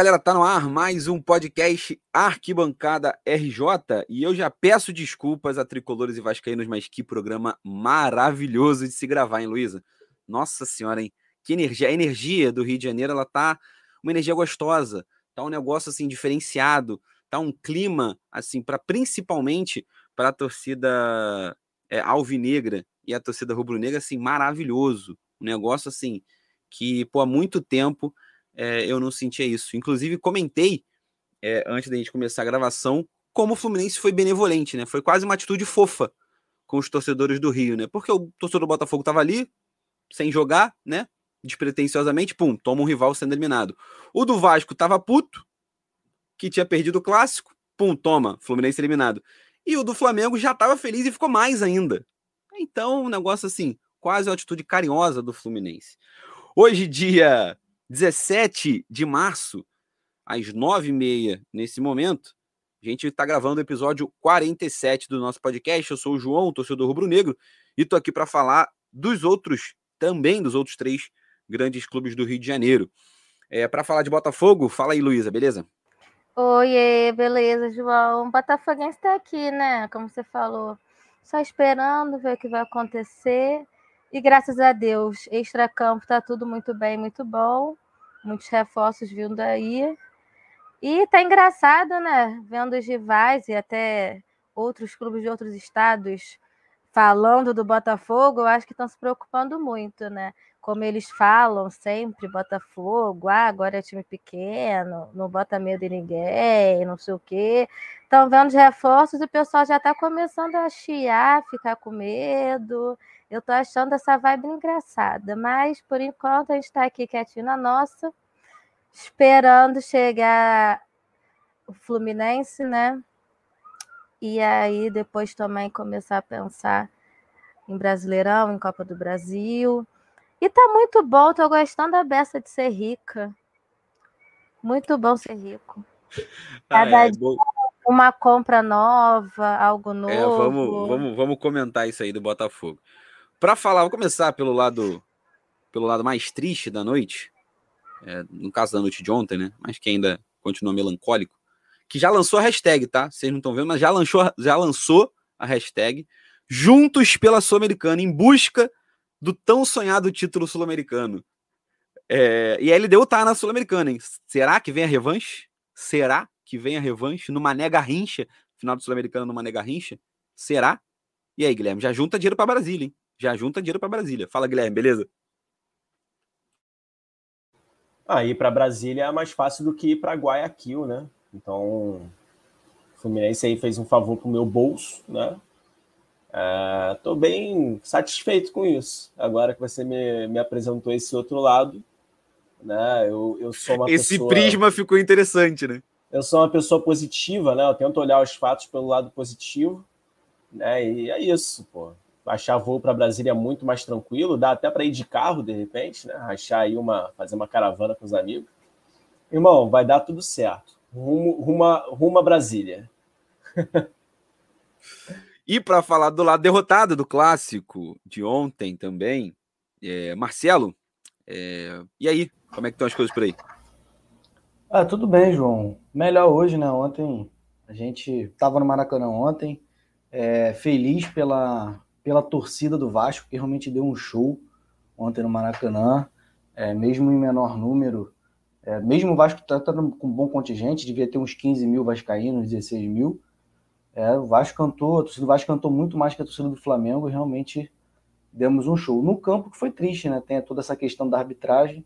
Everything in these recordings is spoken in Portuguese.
Galera, tá no ar mais um podcast Arquibancada RJ e eu já peço desculpas a tricolores e vascaínos, mas que programa maravilhoso de se gravar, hein, Luísa? Nossa senhora, hein? Que energia, a energia do Rio de Janeiro, ela tá uma energia gostosa, tá um negócio assim diferenciado, tá um clima assim para principalmente para a torcida é, alvinegra e a torcida rubro-negra assim maravilhoso, um negócio assim que há muito tempo é, eu não sentia isso. Inclusive, comentei é, antes da gente começar a gravação como o Fluminense foi benevolente, né? Foi quase uma atitude fofa com os torcedores do Rio, né? Porque o torcedor do Botafogo estava ali, sem jogar, né? Despretensiosamente, pum, toma um rival sendo eliminado. O do Vasco tava puto, que tinha perdido o clássico, pum, toma, Fluminense eliminado. E o do Flamengo já estava feliz e ficou mais ainda. Então, um negócio assim, quase uma atitude carinhosa do Fluminense. Hoje, dia 17 de março, às 9h30, nesse momento, a gente está gravando o episódio 47 do nosso podcast. Eu sou o João, torcedor rubro-negro, e estou aqui para falar dos outros, também dos outros três grandes clubes do Rio de Janeiro. É, para falar de Botafogo, fala aí, Luísa, beleza? Oiê, beleza, João. O Botafoguense está aqui, né? Como você falou, só esperando ver o que vai acontecer. E graças a Deus, extra-campo tá tudo muito bem, muito bom. Muitos reforços vindo aí. E tá engraçado, né? Vendo os rivais e até outros clubes de outros estados falando do Botafogo, eu acho que estão se preocupando muito, né? Como eles falam sempre, Botafogo, ah, agora é time pequeno, não bota medo em ninguém, não sei o quê. Estão vendo os reforços e o pessoal já está começando a chiar, ficar com medo. Eu estou achando essa vibe engraçada, mas por enquanto a gente está aqui quietinho na nossa, esperando chegar o Fluminense, né? E aí depois também começar a pensar em Brasileirão, em Copa do Brasil. E tá muito bom, tô gostando da beça de ser rica. Muito bom ser rico. Ah, Cada ah, é, dia uma compra nova, algo novo. É, vamos, vamos, vamos comentar isso aí do Botafogo. Para falar, vou começar pelo lado pelo lado mais triste da noite, é, no caso da noite de ontem, né? Mas que ainda continua melancólico, que já lançou a hashtag, tá? Vocês não estão vendo, mas já lançou, já lançou a hashtag Juntos pela Sul-Americana, em busca do tão sonhado título sul-americano. É, e a LDU tá na Sul-Americana, hein? Será que vem a revanche? Será que vem a revanche no Mané Garrincha? Final do Sul-Americano no Mané Garrincha? Será? E aí, Guilherme, já junta dinheiro para Brasília, hein? Já junta dinheiro para Brasília. Fala, Guilherme, beleza? Ah, ir para Brasília é mais fácil do que ir para Guayaquil, né? Então, o Fluminense aí fez um favor pro meu bolso, né? Estou é, bem satisfeito com isso. Agora que você me, me apresentou esse outro lado, né? Eu, eu sou uma esse pessoa... prisma ficou interessante, né? Eu sou uma pessoa positiva, né? Eu tento olhar os fatos pelo lado positivo, né? E é isso, pô achar voo para Brasília muito mais tranquilo, dá até para ir de carro de repente, né? Achar aí uma, fazer uma caravana com os amigos. Irmão, vai dar tudo certo. Rumo, rumo, rumo a Brasília. e para falar do lado derrotado do clássico de ontem também, é, Marcelo, é, e aí, como é que estão as coisas por aí? Ah, tudo bem, João. Melhor hoje, né? Ontem a gente estava no Maracanã ontem, é, feliz pela, pela torcida do Vasco, que realmente deu um show ontem no Maracanã, é, mesmo em menor número. É, mesmo o Vasco está tá com um bom contingente, devia ter uns 15 mil vascaínos, 16 mil. É, o Vasco cantou, a torcida do Vasco cantou muito mais que a torcida do Flamengo e realmente demos um show. No campo que foi triste, né? Tem toda essa questão da arbitragem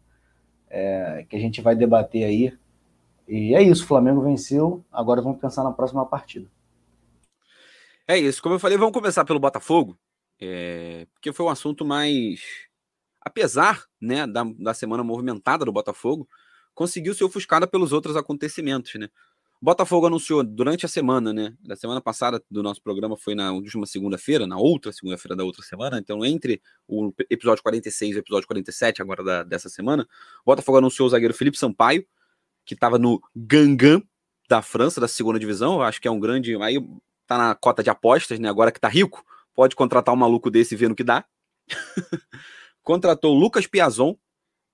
é, que a gente vai debater aí. E é isso, o Flamengo venceu, agora vamos pensar na próxima partida. É isso, como eu falei, vamos começar pelo Botafogo, é, porque foi um assunto mais. Apesar né, da, da semana movimentada do Botafogo, conseguiu ser ofuscada pelos outros acontecimentos. Né? O Botafogo anunciou durante a semana, né? Da semana passada do nosso programa foi na última segunda-feira, na outra segunda-feira da outra semana. Então, entre o episódio 46 e o episódio 47, agora da, dessa semana, o Botafogo anunciou o zagueiro Felipe Sampaio, que estava no Gangan da França, da segunda divisão. Acho que é um grande. Aí tá na cota de apostas, né? Agora que tá rico, pode contratar um maluco desse e ver no que dá. Contratou o Lucas Piazon,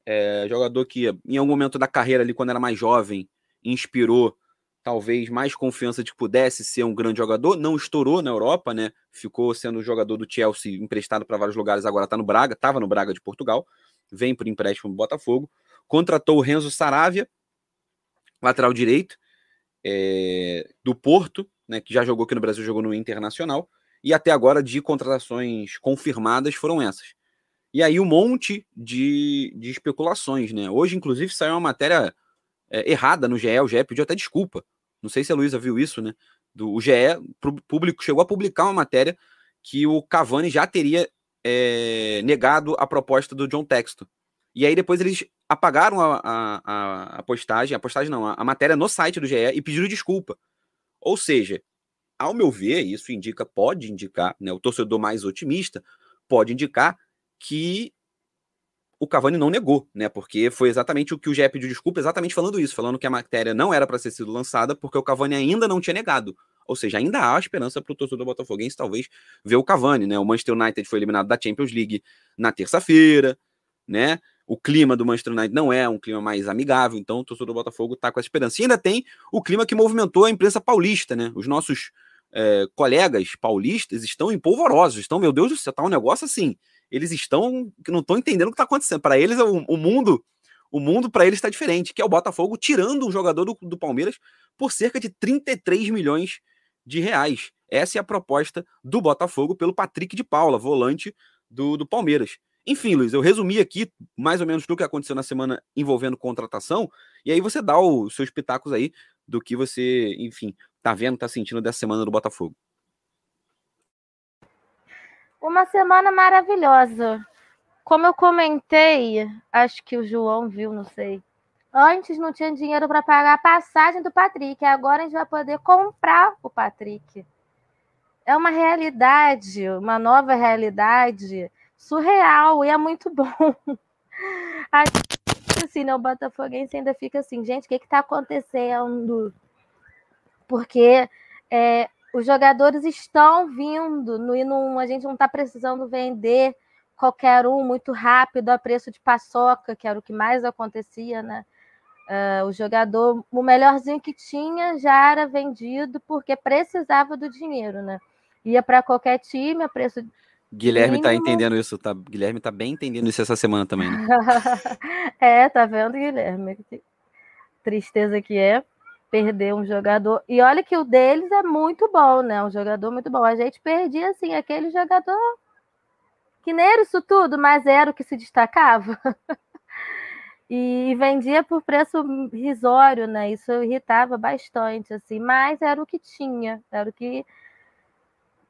É, jogador que, em algum momento da carreira ali, quando era mais jovem, inspirou talvez mais confiança de que pudesse ser um grande jogador. Não estourou na Europa, né? Ficou sendo jogador do Chelsea, emprestado para vários lugares, agora está no Braga, estava no Braga de Portugal, vem por empréstimo do Botafogo. Contratou o Renzo Saravia, lateral direito, é, do Porto, né? Que já jogou aqui no Brasil, jogou no Internacional. E até agora, de contratações confirmadas, foram essas. E aí, um monte de, de especulações, né? Hoje, inclusive, saiu uma matéria é, errada no GE, o GE pediu até desculpa. Não sei se a Luísa viu isso, né? Do, o GE público chegou a publicar uma matéria que o Cavani já teria é, negado a proposta do John Texto. E aí depois eles apagaram a, a, a postagem, a postagem não, a, a, matéria no site do GE e pediram desculpa. Ou seja, ao meu ver, isso indica, pode indicar, né, o torcedor mais otimista pode indicar que o Cavani não negou, né? Porque foi exatamente o que o GE pediu desculpa, exatamente falando isso, falando que a matéria não era para ter sido lançada porque o Cavani ainda não tinha negado. Ou seja, ainda há esperança para o torcedor botafoguense talvez ver o Cavani, né? O Manchester United foi eliminado da Champions League na terça-feira, né? O clima do Manchester United não é um clima mais amigável, então o torcedor do Botafogo está com essa esperança. E ainda tem o clima que movimentou a imprensa paulista, né? Os nossos é, colegas paulistas estão empolvorosos, estão, meu Deus do céu, tá um negócio assim eles estão não estão entendendo o que está acontecendo. Para eles, o, o, mundo, o mundo para eles está diferente, que é o Botafogo tirando um jogador do, do Palmeiras por cerca de 33 milhões de reais. Essa é a proposta do Botafogo pelo Patrick de Paula, volante do, do Palmeiras. Enfim, Luiz, eu resumi aqui mais ou menos tudo que aconteceu na semana envolvendo contratação, e aí você dá os seus pitacos aí do que você, enfim, tá vendo, tá sentindo dessa semana do Botafogo. Uma semana maravilhosa. Como eu comentei, acho que o João viu, não sei. Antes não tinha dinheiro para pagar a passagem do Patrick, agora a gente vai poder comprar o Patrick. É uma realidade, uma nova realidade surreal e é muito bom. Assim, né, o Botafoguense ainda fica assim, gente, o que está acontecendo? Porque é, os jogadores estão vindo no, e não, a gente não está precisando vender qualquer um muito rápido a preço de paçoca, que era o que mais acontecia, né? Uh, o jogador, o melhorzinho que tinha já era vendido porque precisava do dinheiro, né? Ia para qualquer time a preço Guilherme está entendendo isso, tá? Guilherme está bem entendendo isso essa semana também, né? é, tá vendo, Guilherme? Que tristeza que é perder um jogador. E olha que o deles é muito bom, né? Um jogador muito bom. A gente perdia, assim, aquele jogador que nem era isso tudo, mas era o que se destacava. e vendia por preço risório, né? Isso irritava bastante, assim, mas era o que tinha, era o que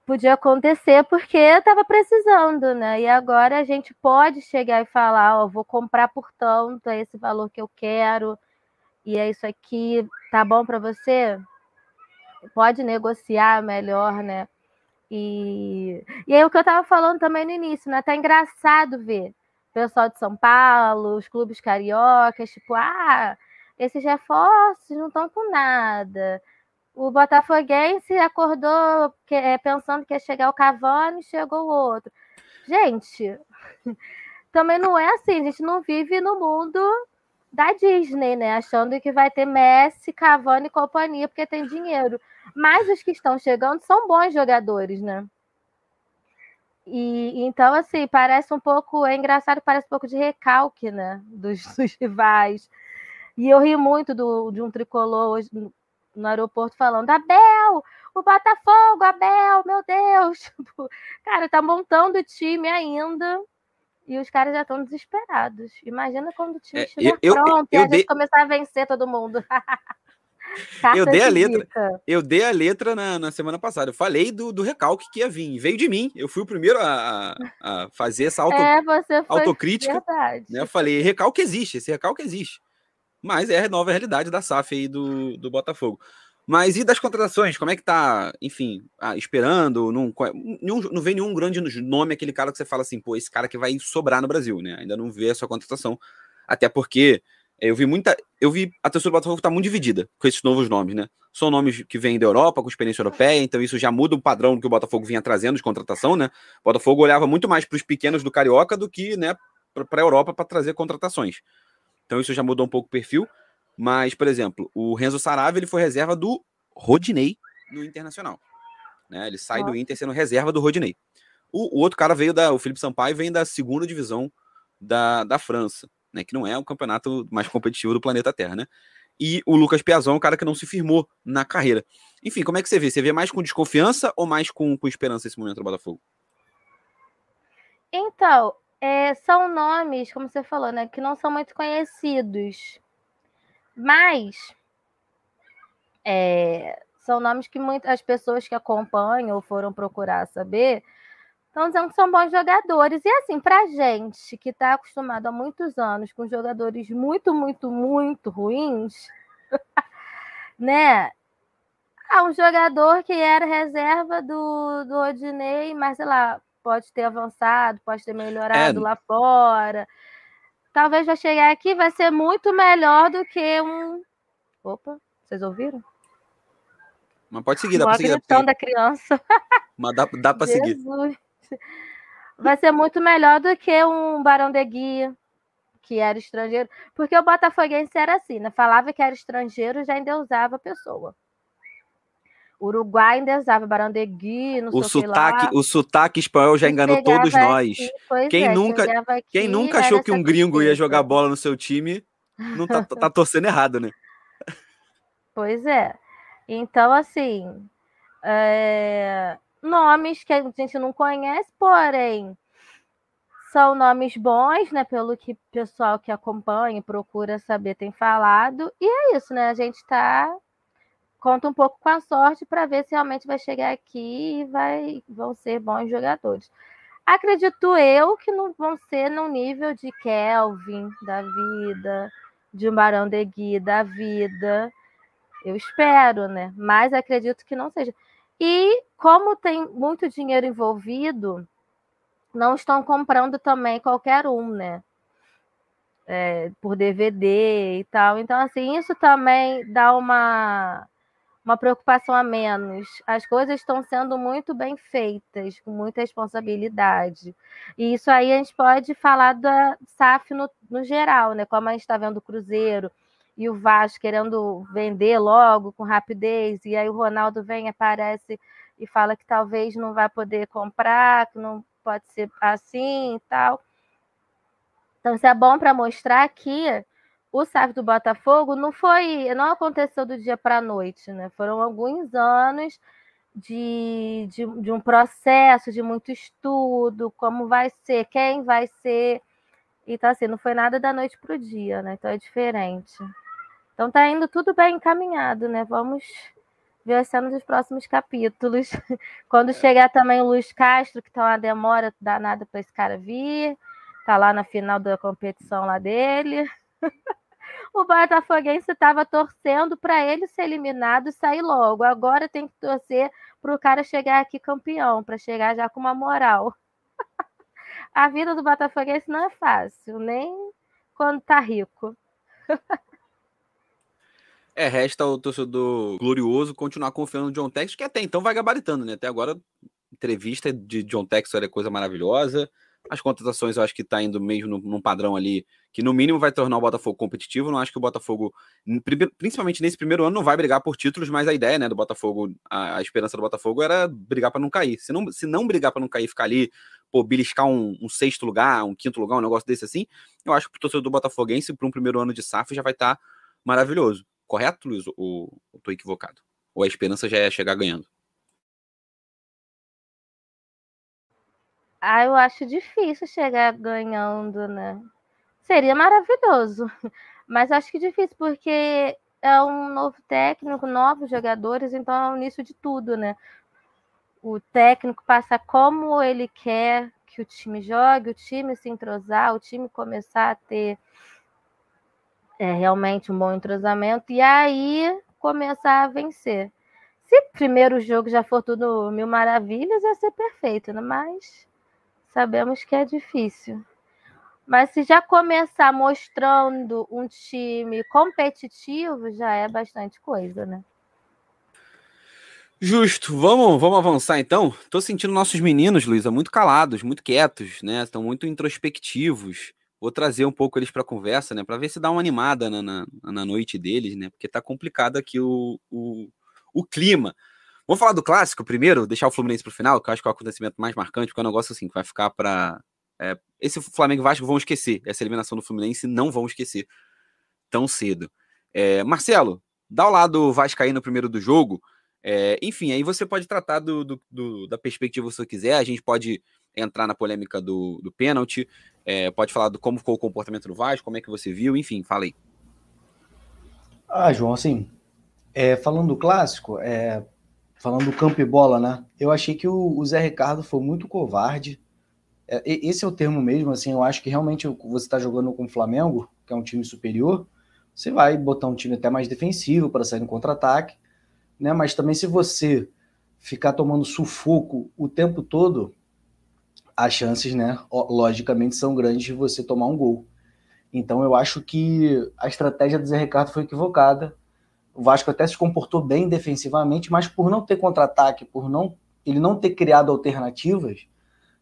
podia acontecer porque estava precisando, né? E agora a gente pode chegar e falar, ó, vou comprar por tanto, é esse valor que eu quero e é isso aqui, tá bom para você? Pode negociar melhor, né? E, e aí o que eu estava falando também no início, né? Tá engraçado ver o pessoal de São Paulo, os clubes cariocas, tipo, ah, esses reforços não estão com nada. O Botafoguense acordou é, pensando que ia chegar o Cavani, chegou o outro. Gente, também não é assim, a gente não vive no mundo da Disney, né? Achando que vai ter Messi, Cavani e companhia porque tem dinheiro. Mas os que estão chegando são bons jogadores, né? E então, assim, parece um pouco. É engraçado, parece um pouco de recalque, né? Dos, dos rivais. E eu ri muito do, de um tricolor hoje no, aeroporto falando: Abel, o Botafogo, Abel, meu Deus! Tipo, cara, tá montando time ainda e os caras já estão desesperados. Imagina quando o time é, estiver eu, pronto eu, eu, e a gente começar a vencer todo mundo. eu dei a letra. Eu dei a letra na, na semana passada. Eu falei do, do recalque que ia vir. Veio de mim. Eu fui o primeiro a, a fazer essa auto, é, autocrítica. Né? Eu falei, recalque existe, esse recalque existe. Mas é a nova realidade da SAF aí do, do Botafogo. Mas e das contratações? Como é que tá, enfim, esperando? Não, nenhum, não vem nenhum grande nome, aquele cara que você fala assim, pô, esse cara que vai sobrar no Brasil, né? Ainda não vê a sua contratação. Até porque eu vi muita. Eu vi a torcida do Botafogo tá muito dividida com esses novos nomes, né? São nomes que vêm da Europa, com experiência europeia, então isso já muda o padrão que o Botafogo vinha trazendo de contratação, né? O Botafogo olhava muito mais para os pequenos do Carioca do que, né, para a Europa para trazer contratações. Então isso já mudou um pouco o perfil. Mas, por exemplo, o Renzo Sarave ele foi reserva do Rodinei no Internacional. Né? Ele sai Nossa. do Inter sendo reserva do Rodinei. O, o, outro cara veio da. O Felipe Sampaio vem da segunda divisão da, da França, né? Que não é o campeonato mais competitivo do planeta Terra, né? E o Lucas Piazon é um cara que não se firmou na carreira. Enfim, como é que você vê? Você vê mais com desconfiança ou mais com, com esperança esse momento do Botafogo? Então, é, são nomes, como você falou, né, que não são muito conhecidos. Mas é, são nomes que muitas pessoas que acompanham ou foram procurar saber estão dizendo que são bons jogadores. E assim, para gente que está acostumado há muitos anos com jogadores muito, muito, muito ruins, né? Ah, um jogador que era reserva do, do Odinei, mas sei lá, pode ter avançado, pode ter melhorado é. lá fora. Talvez vai chegar aqui vai ser muito melhor do que um. Opa, vocês ouviram? Mas pode seguir, dá para seguir. A da criança. Mas dá, dá para seguir. Vai ser muito melhor do que um Barão de Guia, que era estrangeiro. Porque o Botafoguense era assim, né? Falava que era estrangeiro, já endeusava a pessoa. Uruguai endeusava Barão de Guia, não o sei sotaque, lá. O sotaque espanhol já enganou todos nós. quem, é, nunca, aqui, quem nunca achou que um gringo ia jogar bola no seu time, não tá, tá torcendo errado, né? Pois é. Então, assim, é... nomes que a gente não conhece, porém, são nomes bons, né? Pelo que o pessoal que acompanha e procura saber tem falado. E é isso, né? A gente está conta um pouco com a sorte para ver se realmente vai chegar aqui e vai, vão ser bons jogadores. Acredito eu que não vão ser no nível de Kelvin da vida, de um Barão de Gui da vida. Eu espero, né? Mas acredito que não seja. E como tem muito dinheiro envolvido, não estão comprando também qualquer um, né? É, por DVD e tal. Então, assim, isso também dá uma uma preocupação a menos. As coisas estão sendo muito bem feitas, com muita responsabilidade. E isso aí a gente pode falar da SAF no, no geral, né? Como a gente está vendo o Cruzeiro e o Vasco querendo vender logo, com rapidez, e aí o Ronaldo vem, aparece e fala que talvez não vai poder comprar, que não pode ser assim e tal. Então, isso é bom para mostrar que o SAF do Botafogo não foi, não aconteceu do dia para a noite, né? Foram alguns anos de, de, de, um processo, de muito estudo, como vai ser, quem vai ser. E tá assim, não foi nada da noite para o dia, né? Então é diferente. Então tá indo tudo bem encaminhado, né? Vamos ver as cenas dos próximos capítulos. Quando chegar também o Luiz Castro, que tá uma demora danada para esse cara vir, tá lá na final da competição lá dele. o Botafoguense estava torcendo para ele ser eliminado e sair logo. Agora tem que torcer para o cara chegar aqui campeão, para chegar já com uma moral. A vida do Botafoguense não é fácil, nem quando tá rico. É, resta o torcedor glorioso continuar confiando no John Tex, que até então vai gabaritando, né? Até agora, entrevista de John Tex era coisa maravilhosa. As contratações eu acho que está indo mesmo num padrão ali que no mínimo vai tornar o Botafogo competitivo. Não acho que o Botafogo, principalmente nesse primeiro ano, não vai brigar por títulos, mas a ideia né, do Botafogo, a, a esperança do Botafogo era brigar para não cair. Se não, se não brigar para não cair, ficar ali, pô, beliscar um, um, sexto lugar, um quinto lugar, um negócio desse assim, eu acho que o torcedor do Botafoguense, para um primeiro ano de SAF, já vai estar tá maravilhoso. Correto, Luiz? Ou estou equivocado? Ou a esperança já é chegar ganhando? Ah, eu acho difícil chegar ganhando, né? Seria maravilhoso, mas acho que difícil, porque é um novo técnico, novos jogadores, então é o início de tudo, né? O técnico passa como ele quer que o time jogue, o time se entrosar, o time começar a ter é, realmente um bom entrosamento, e aí começar a vencer. Se primeiro jogo já for tudo mil maravilhas, ia ser perfeito, né? Mas sabemos que é difícil. Mas se já começar mostrando um time competitivo, já é bastante coisa, né? Justo. Vamos, vamos avançar então. Tô sentindo nossos meninos, Luísa, muito calados, muito quietos, né? Estão muito introspectivos. vou trazer um pouco eles para conversa, né? Para ver se dá uma animada na, na, na, noite deles, né? Porque tá complicado aqui o, o, o clima. Vamos falar do clássico primeiro, deixar o Fluminense para o final, que eu acho que é o acontecimento mais marcante, porque é um negócio assim que vai ficar para. É, esse Flamengo e Vasco vão esquecer, essa eliminação do Fluminense não vão esquecer tão cedo. É, Marcelo, dá o lado Vascaíno primeiro do jogo. É, enfim, aí você pode tratar do, do, do, da perspectiva que você quiser, a gente pode entrar na polêmica do, do pênalti, é, pode falar do como ficou o comportamento do Vasco, como é que você viu, enfim, fala aí. Ah, João, assim, é, falando do clássico, é, falando do campo e bola, né? Eu achei que o, Zé Ricardo foi muito covarde. É, esse é o termo mesmo, assim, eu acho que realmente você está jogando com o Flamengo, que é um time superior, você vai botar um time até mais defensivo para sair no contra-ataque, né? Mas também se você ficar tomando sufoco o tempo todo, as chances, né, logicamente, são grandes de você tomar um gol. Então eu acho que a estratégia do Zé Ricardo foi equivocada. O Vasco até se comportou bem defensivamente, mas por não ter contra-ataque, por não ele não ter criado alternativas,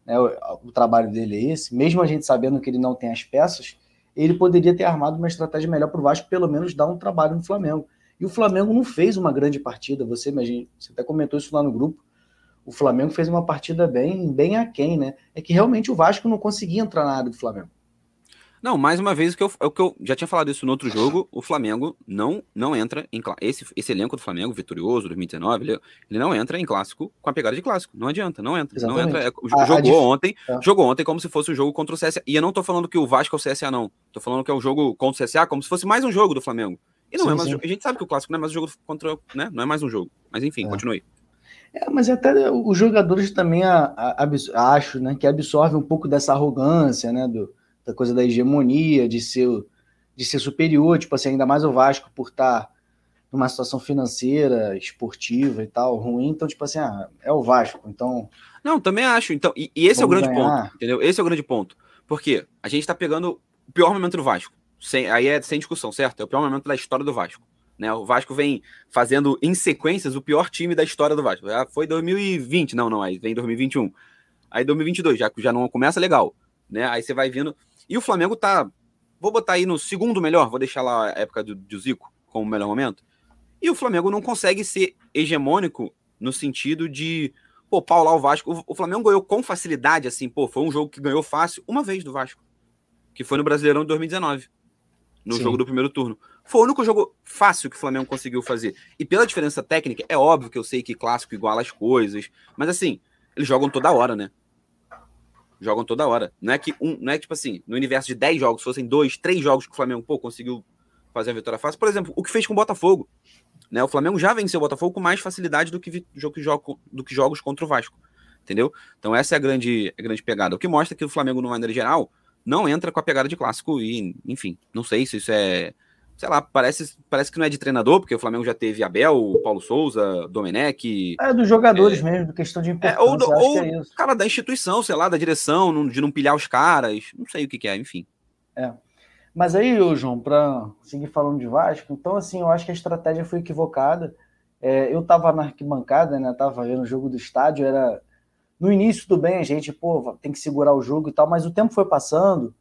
né, o, o, trabalho dele é esse, mesmo a gente sabendo que ele não tem as peças, ele poderia ter armado uma estratégia melhor para o Vasco, pelo menos dar um trabalho no Flamengo. E o Flamengo não fez uma grande partida, você imagina, você até comentou isso lá no grupo o Flamengo fez uma partida bem, bem aquém, né? É que realmente o Vasco não conseguia entrar na área do Flamengo. Não, mais uma vez, o que eu, é o que eu já tinha falado isso no outro jogo, o Flamengo não não entra em esse, esse elenco do Flamengo, vitorioso, 2019, ele, ele não entra em clássico com a pegada de clássico. Não adianta, não entra. Exatamente. Não entra. É, jogou a, a ontem, é. jogou ontem como se fosse um jogo contra o CSA. E eu não tô falando que o Vasco é o CSA, não. Tô falando que é o um jogo contra o CSA como se fosse mais um jogo do Flamengo. E não sim, é mais sim. A gente sabe que o clássico não é mais um jogo contra. Né? Não é mais um jogo. Mas enfim, é. continue. É, mas até os jogadores também a, a, a, acho né, que absorvem um pouco dessa arrogância, né? Do, da coisa da hegemonia, de ser, de ser superior, tipo assim, ainda mais o Vasco por estar tá numa situação financeira, esportiva e tal, ruim, então, tipo assim, ah, é o Vasco, então. Não, também acho. Então, e, e esse é o grande ganhar. ponto, entendeu? Esse é o grande ponto. Porque a gente tá pegando o pior momento do Vasco. Sem, aí é sem discussão, certo? É o pior momento da história do Vasco. Né? O Vasco vem fazendo em sequências o pior time da história do Vasco. Já foi 2020, não, não, aí vem 2021. Aí 2022, já, já não começa legal. Né? Aí você vai vindo. E o Flamengo tá. Vou botar aí no segundo melhor, vou deixar lá a época do, do Zico como o melhor momento. E o Flamengo não consegue ser hegemônico no sentido de, pô, paular o Vasco. O, Flamengo ganhou com facilidade, assim, pô, foi um jogo que ganhou fácil uma vez do Vasco, que foi no Brasileirão de 2019, no Sim. jogo do primeiro turno. Foi o único jogo fácil que o Flamengo conseguiu fazer. E pela diferença técnica, é óbvio que eu sei que clássico iguala as coisas, mas assim, eles jogam toda hora, né? Jogam toda hora. Não é que um, não é tipo assim, no universo de 10 jogos, fossem dois, três jogos que o Flamengo pô, conseguiu fazer a vitória fácil. Por exemplo, o que fez com o Botafogo. Né? O Flamengo já venceu o Botafogo com mais facilidade do que, do que jogos contra o Vasco. Entendeu? Então essa é a grande, a grande pegada. O que mostra que o Flamengo, de maneira geral, não entra com a pegada de clássico e, enfim, não sei se isso é sei lá, parece, parece que não é de treinador, porque o Flamengo já teve Abel, Paulo Souza, Domenech. É dos jogadores é, mesmo, questão de importância. É, ou do, ou é cara da instituição, sei lá, da direção, de não pilhar os caras, não sei o que, que é, enfim. É. Mas aí, João, para seguir falando de Vasco, então assim, eu acho que a estratégia foi equivocada. É, eu tava na arquibancada, né? Tava vendo o jogo do estádio, era. No início, tudo bem, a gente, pô, tem que segurar o jogo e tal, mas o tempo foi passando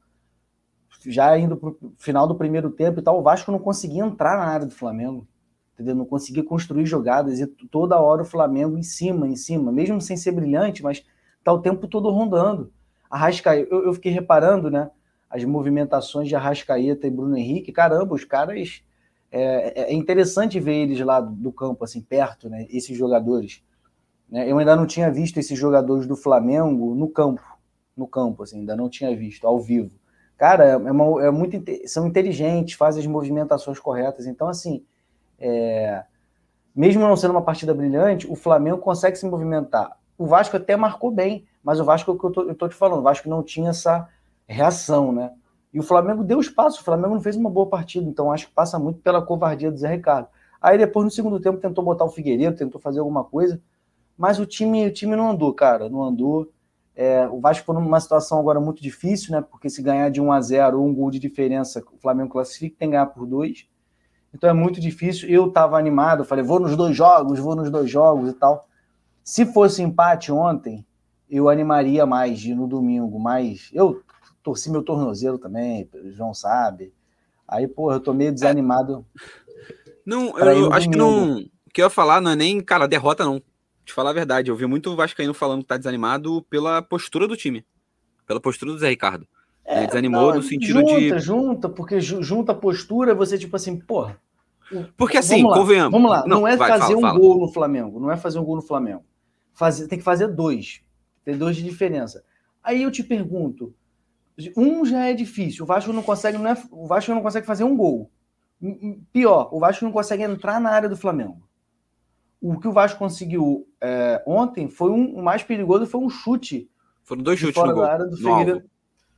já indo para o final do primeiro tempo e tal, o Vasco não conseguia entrar na área do Flamengo, entendeu? Não conseguia construir jogadas e toda hora o Flamengo em cima, em cima, mesmo sem ser brilhante, mas tá o tempo todo rondando. Arrascaeta, eu, eu fiquei reparando, né? As movimentações de Arrascaeta e Bruno Henrique, caramba, os caras. É, é, é interessante ver eles lá do campo, assim, perto, né? Esses jogadores. Né? Eu ainda não tinha visto esses jogadores do Flamengo no campo, no campo, assim, ainda não tinha visto, ao vivo cara, é, uma, é muito, são inteligentes, fazem as movimentações corretas. Então, assim, é, mesmo não sendo uma partida brilhante, o Flamengo consegue se movimentar. O Vasco até marcou bem, mas o Vasco, é que eu tô, eu tô te falando, o Vasco não tinha essa reação, né? E o Flamengo deu espaço, o Flamengo não fez uma boa partida, então acho que passa muito pela covardia do Zé Ricardo. Aí depois, no segundo tempo, tentou botar o Figueiredo, tentou fazer alguma coisa, mas o time, o time não andou, cara, não andou. É, o Vasco foi numa situação agora muito difícil, né? Porque se ganhar de 1 a 0 ou um gol de diferença, o Flamengo classifica, tem que ganhar por dois. Então é muito difícil. Eu estava animado, falei, vou nos dois jogos, vou nos dois jogos e tal. Se fosse empate ontem, eu animaria mais de no domingo, mas eu torci meu tornozelo também, o João sabe. Aí, porra, eu tô meio desanimado. Não, eu acho que não. O que eu ia falar não é nem, cara, derrota não. Te falar a verdade, eu vi muito o Vascaíno falando que tá desanimado pela postura do time. Pela postura do Zé Ricardo. É, Ele desanimou não, no sentido junta, de. Junta, junta, porque junta a postura, você, tipo assim, porra. Porque assim, vamos lá, convenhamos. Vamos lá, não, não é vai, fazer fala, um fala. gol no Flamengo. Não é fazer um gol no Flamengo. Fazer, tem que fazer dois. Tem dois de diferença. Aí eu te pergunto: um já é difícil. O Vasco não consegue, não é, o Vasco não consegue fazer um gol. Pior, o Vasco não consegue entrar na área do Flamengo. O que o Vasco conseguiu é, ontem foi um, o mais perigoso foi um chute. Foram dois chutes no gol. Da área do Figueiredo.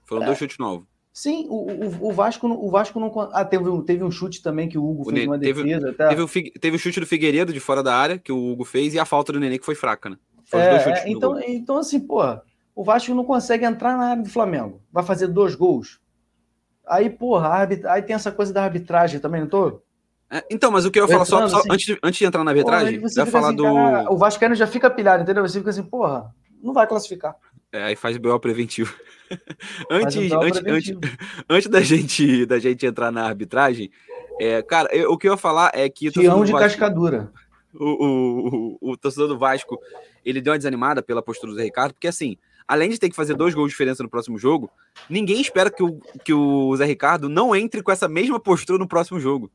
Foram é. dois chutes novos. Sim, o, o, o, Vasco, o Vasco não. Ah, teve, teve um chute também que o Hugo o fez uma teve, defesa. Até... Teve, o, teve o chute do Figueiredo de fora da área, que o Hugo fez, e a falta do Nenê, que foi fraca, né? Foram é, dois chutes é, então, então, assim, porra, o Vasco não consegue entrar na área do Flamengo. Vai fazer dois gols. Aí, porra, arbit... aí tem essa coisa da arbitragem também, não tô? É, então, mas o que eu ia falar só, só assim, antes, de, antes de entrar na arbitragem, porra, eu ia falar assim, do. Cara, o Vascaíno já fica pilhado, entendeu? Você fica assim, porra, não vai classificar. É, aí faz BO preventivo. antes, antes, preventivo. antes, antes da gente, da gente entrar na arbitragem, é, cara, eu, o que eu ia falar é que. Tião de Vasco, cascadura. O, o, o, o, torcedor do Vasco, ele deu uma desanimada pela postura do Zé Ricardo, porque assim, além de ter que fazer dois gols de diferença no próximo jogo, ninguém espera que o, que o Zé Ricardo não entre com essa mesma postura no próximo jogo.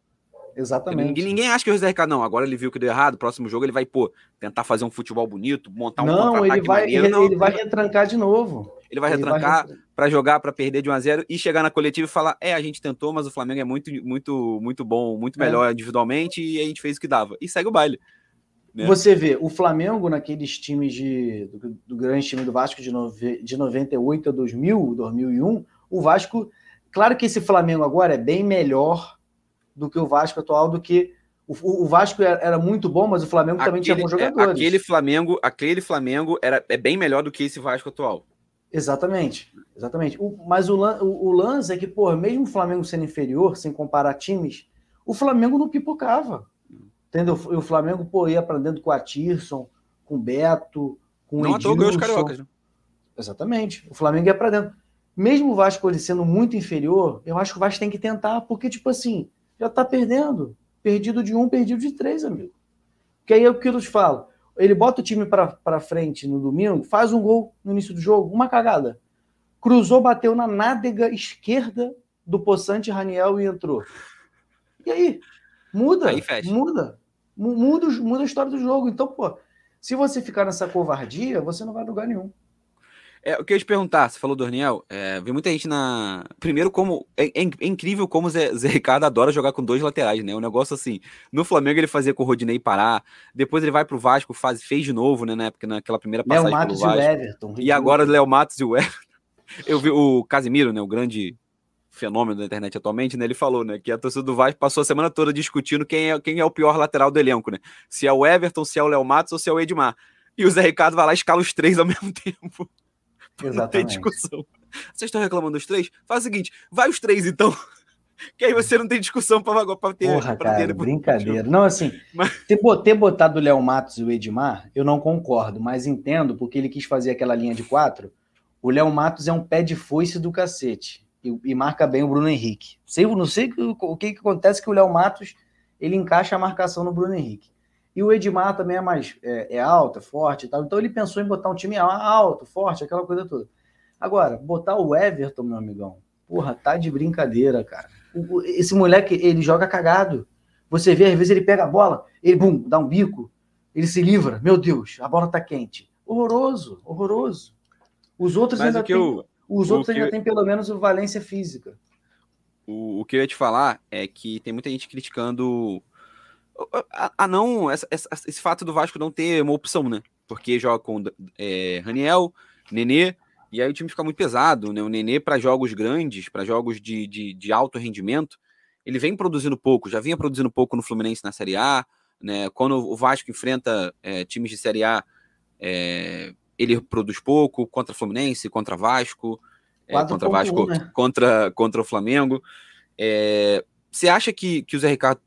Exatamente. Ninguém, ninguém acha que o Zé Ricardo, não, agora ele viu que deu errado, próximo jogo ele vai, pô, tentar fazer um futebol bonito, montar um Não, ele vai, maneiro, ele, não, ele vai retrancar de novo. Ele vai retrancar para jogar, para perder de 1 a 0 e chegar na coletiva e falar: "É, a gente tentou, mas o Flamengo é muito muito muito bom, muito é. melhor é. individualmente e a gente fez o que dava". E segue o baile. Né? Você vê, o Flamengo naqueles times de, do, do grande time do Vasco de, nove, de 98 a 2000, 2001, o Vasco, claro que esse Flamengo agora é bem melhor do que o Vasco atual, do que o, o Vasco era muito bom, mas o Flamengo aquele, também tinha bons é, jogadores. Aquele Flamengo, aquele Flamengo era, é bem melhor do que esse Vasco atual. Exatamente, exatamente. O, mas o, o, o lance é que, pô, mesmo o Flamengo sendo inferior, sem comparar times, o Flamengo não pipocava. Entendeu? O Flamengo, pô, ia aprendendo com a Tirson, com o Beto, com o Edilson. Não os cariocas, né? Exatamente. O Flamengo ia para dentro. Mesmo o Vasco ele sendo muito inferior, eu acho que o Vasco tem que tentar, porque, tipo assim, já tá perdendo. Perdido de um, perdido de três, amigo. Que aí é o que eu te falo. Ele bota o time para frente no domingo, faz um gol no início do jogo, uma cagada. Cruzou, bateu na nádega esquerda do Poçante Raniel e entrou. E aí? Muda. Aí muda. Muda, muda a história do jogo. Então, pô, se você ficar nessa covardia, você não vai a lugar nenhum. É, o que eu ia te perguntar, você falou do Orniel, é, vi muita gente na. Primeiro, como. É, é, é incrível como o Zé, Zé, Ricardo adora jogar com dois laterais, né? Um negócio assim. No Flamengo ele fazia com o Rodinei parar. Depois ele vai pro Vasco, faz, fez de novo, né? Na época, naquela primeira passagem Léo Matos Vasco. E, o Everton, e agora o Léo Matos e o Everton. Eu vi o Casimiro, né? O grande fenômeno da internet atualmente, né? Ele falou, né, que a torcida do Vasco passou a semana toda discutindo quem é, quem é o pior lateral do elenco, né? Se é o Everton, se é o Léo Matos ou se é o Edmar. E o Zé Ricardo vai lá e escala os três ao mesmo tempo. Exatamente. Não tem discussão. Vocês estão reclamando dos três? Faz o seguinte, vai os três então. Que aí você não tem discussão para ter. Porra, pra cara, ter... brincadeira. Não, assim, mas... ter, ter botado o Léo Matos e o Edmar, eu não concordo, mas entendo porque ele quis fazer aquela linha de quatro. O Léo Matos é um pé de foice do cacete e, e marca bem o Bruno Henrique. Sei, não sei o, o que, que acontece que o Léo Matos ele encaixa a marcação no Bruno Henrique. E o Edmar também é mais é, é alto, é forte e tal. Então ele pensou em botar um time alto, forte, aquela coisa toda. Agora, botar o Everton, meu amigão, porra, tá de brincadeira, cara. O, esse moleque, ele joga cagado. Você vê, às vezes ele pega a bola, ele, bum, dá um bico, ele se livra. Meu Deus, a bola tá quente. Horroroso, horroroso. Os outros Mas ainda têm... Eu os outros ainda têm pelo menos o valência física. O, o, que eu ia te falar é que tem muita gente criticando a, a não essa, essa, esse fato do Vasco não ter uma opção, né? Porque joga com é, Raniel, Nenê, e aí o time fica muito pesado, né? O Nenê para jogos grandes, para jogos de, de, de, alto rendimento, ele vem produzindo pouco, já vinha produzindo pouco no Fluminense na Série A, né? Quando o Vasco enfrenta é, times de Série A, é, ele produz pouco contra Fluminense, contra Vasco, é, contra Vasco, né? contra, contra o Flamengo. É, você acha que, que o Zé Ricardo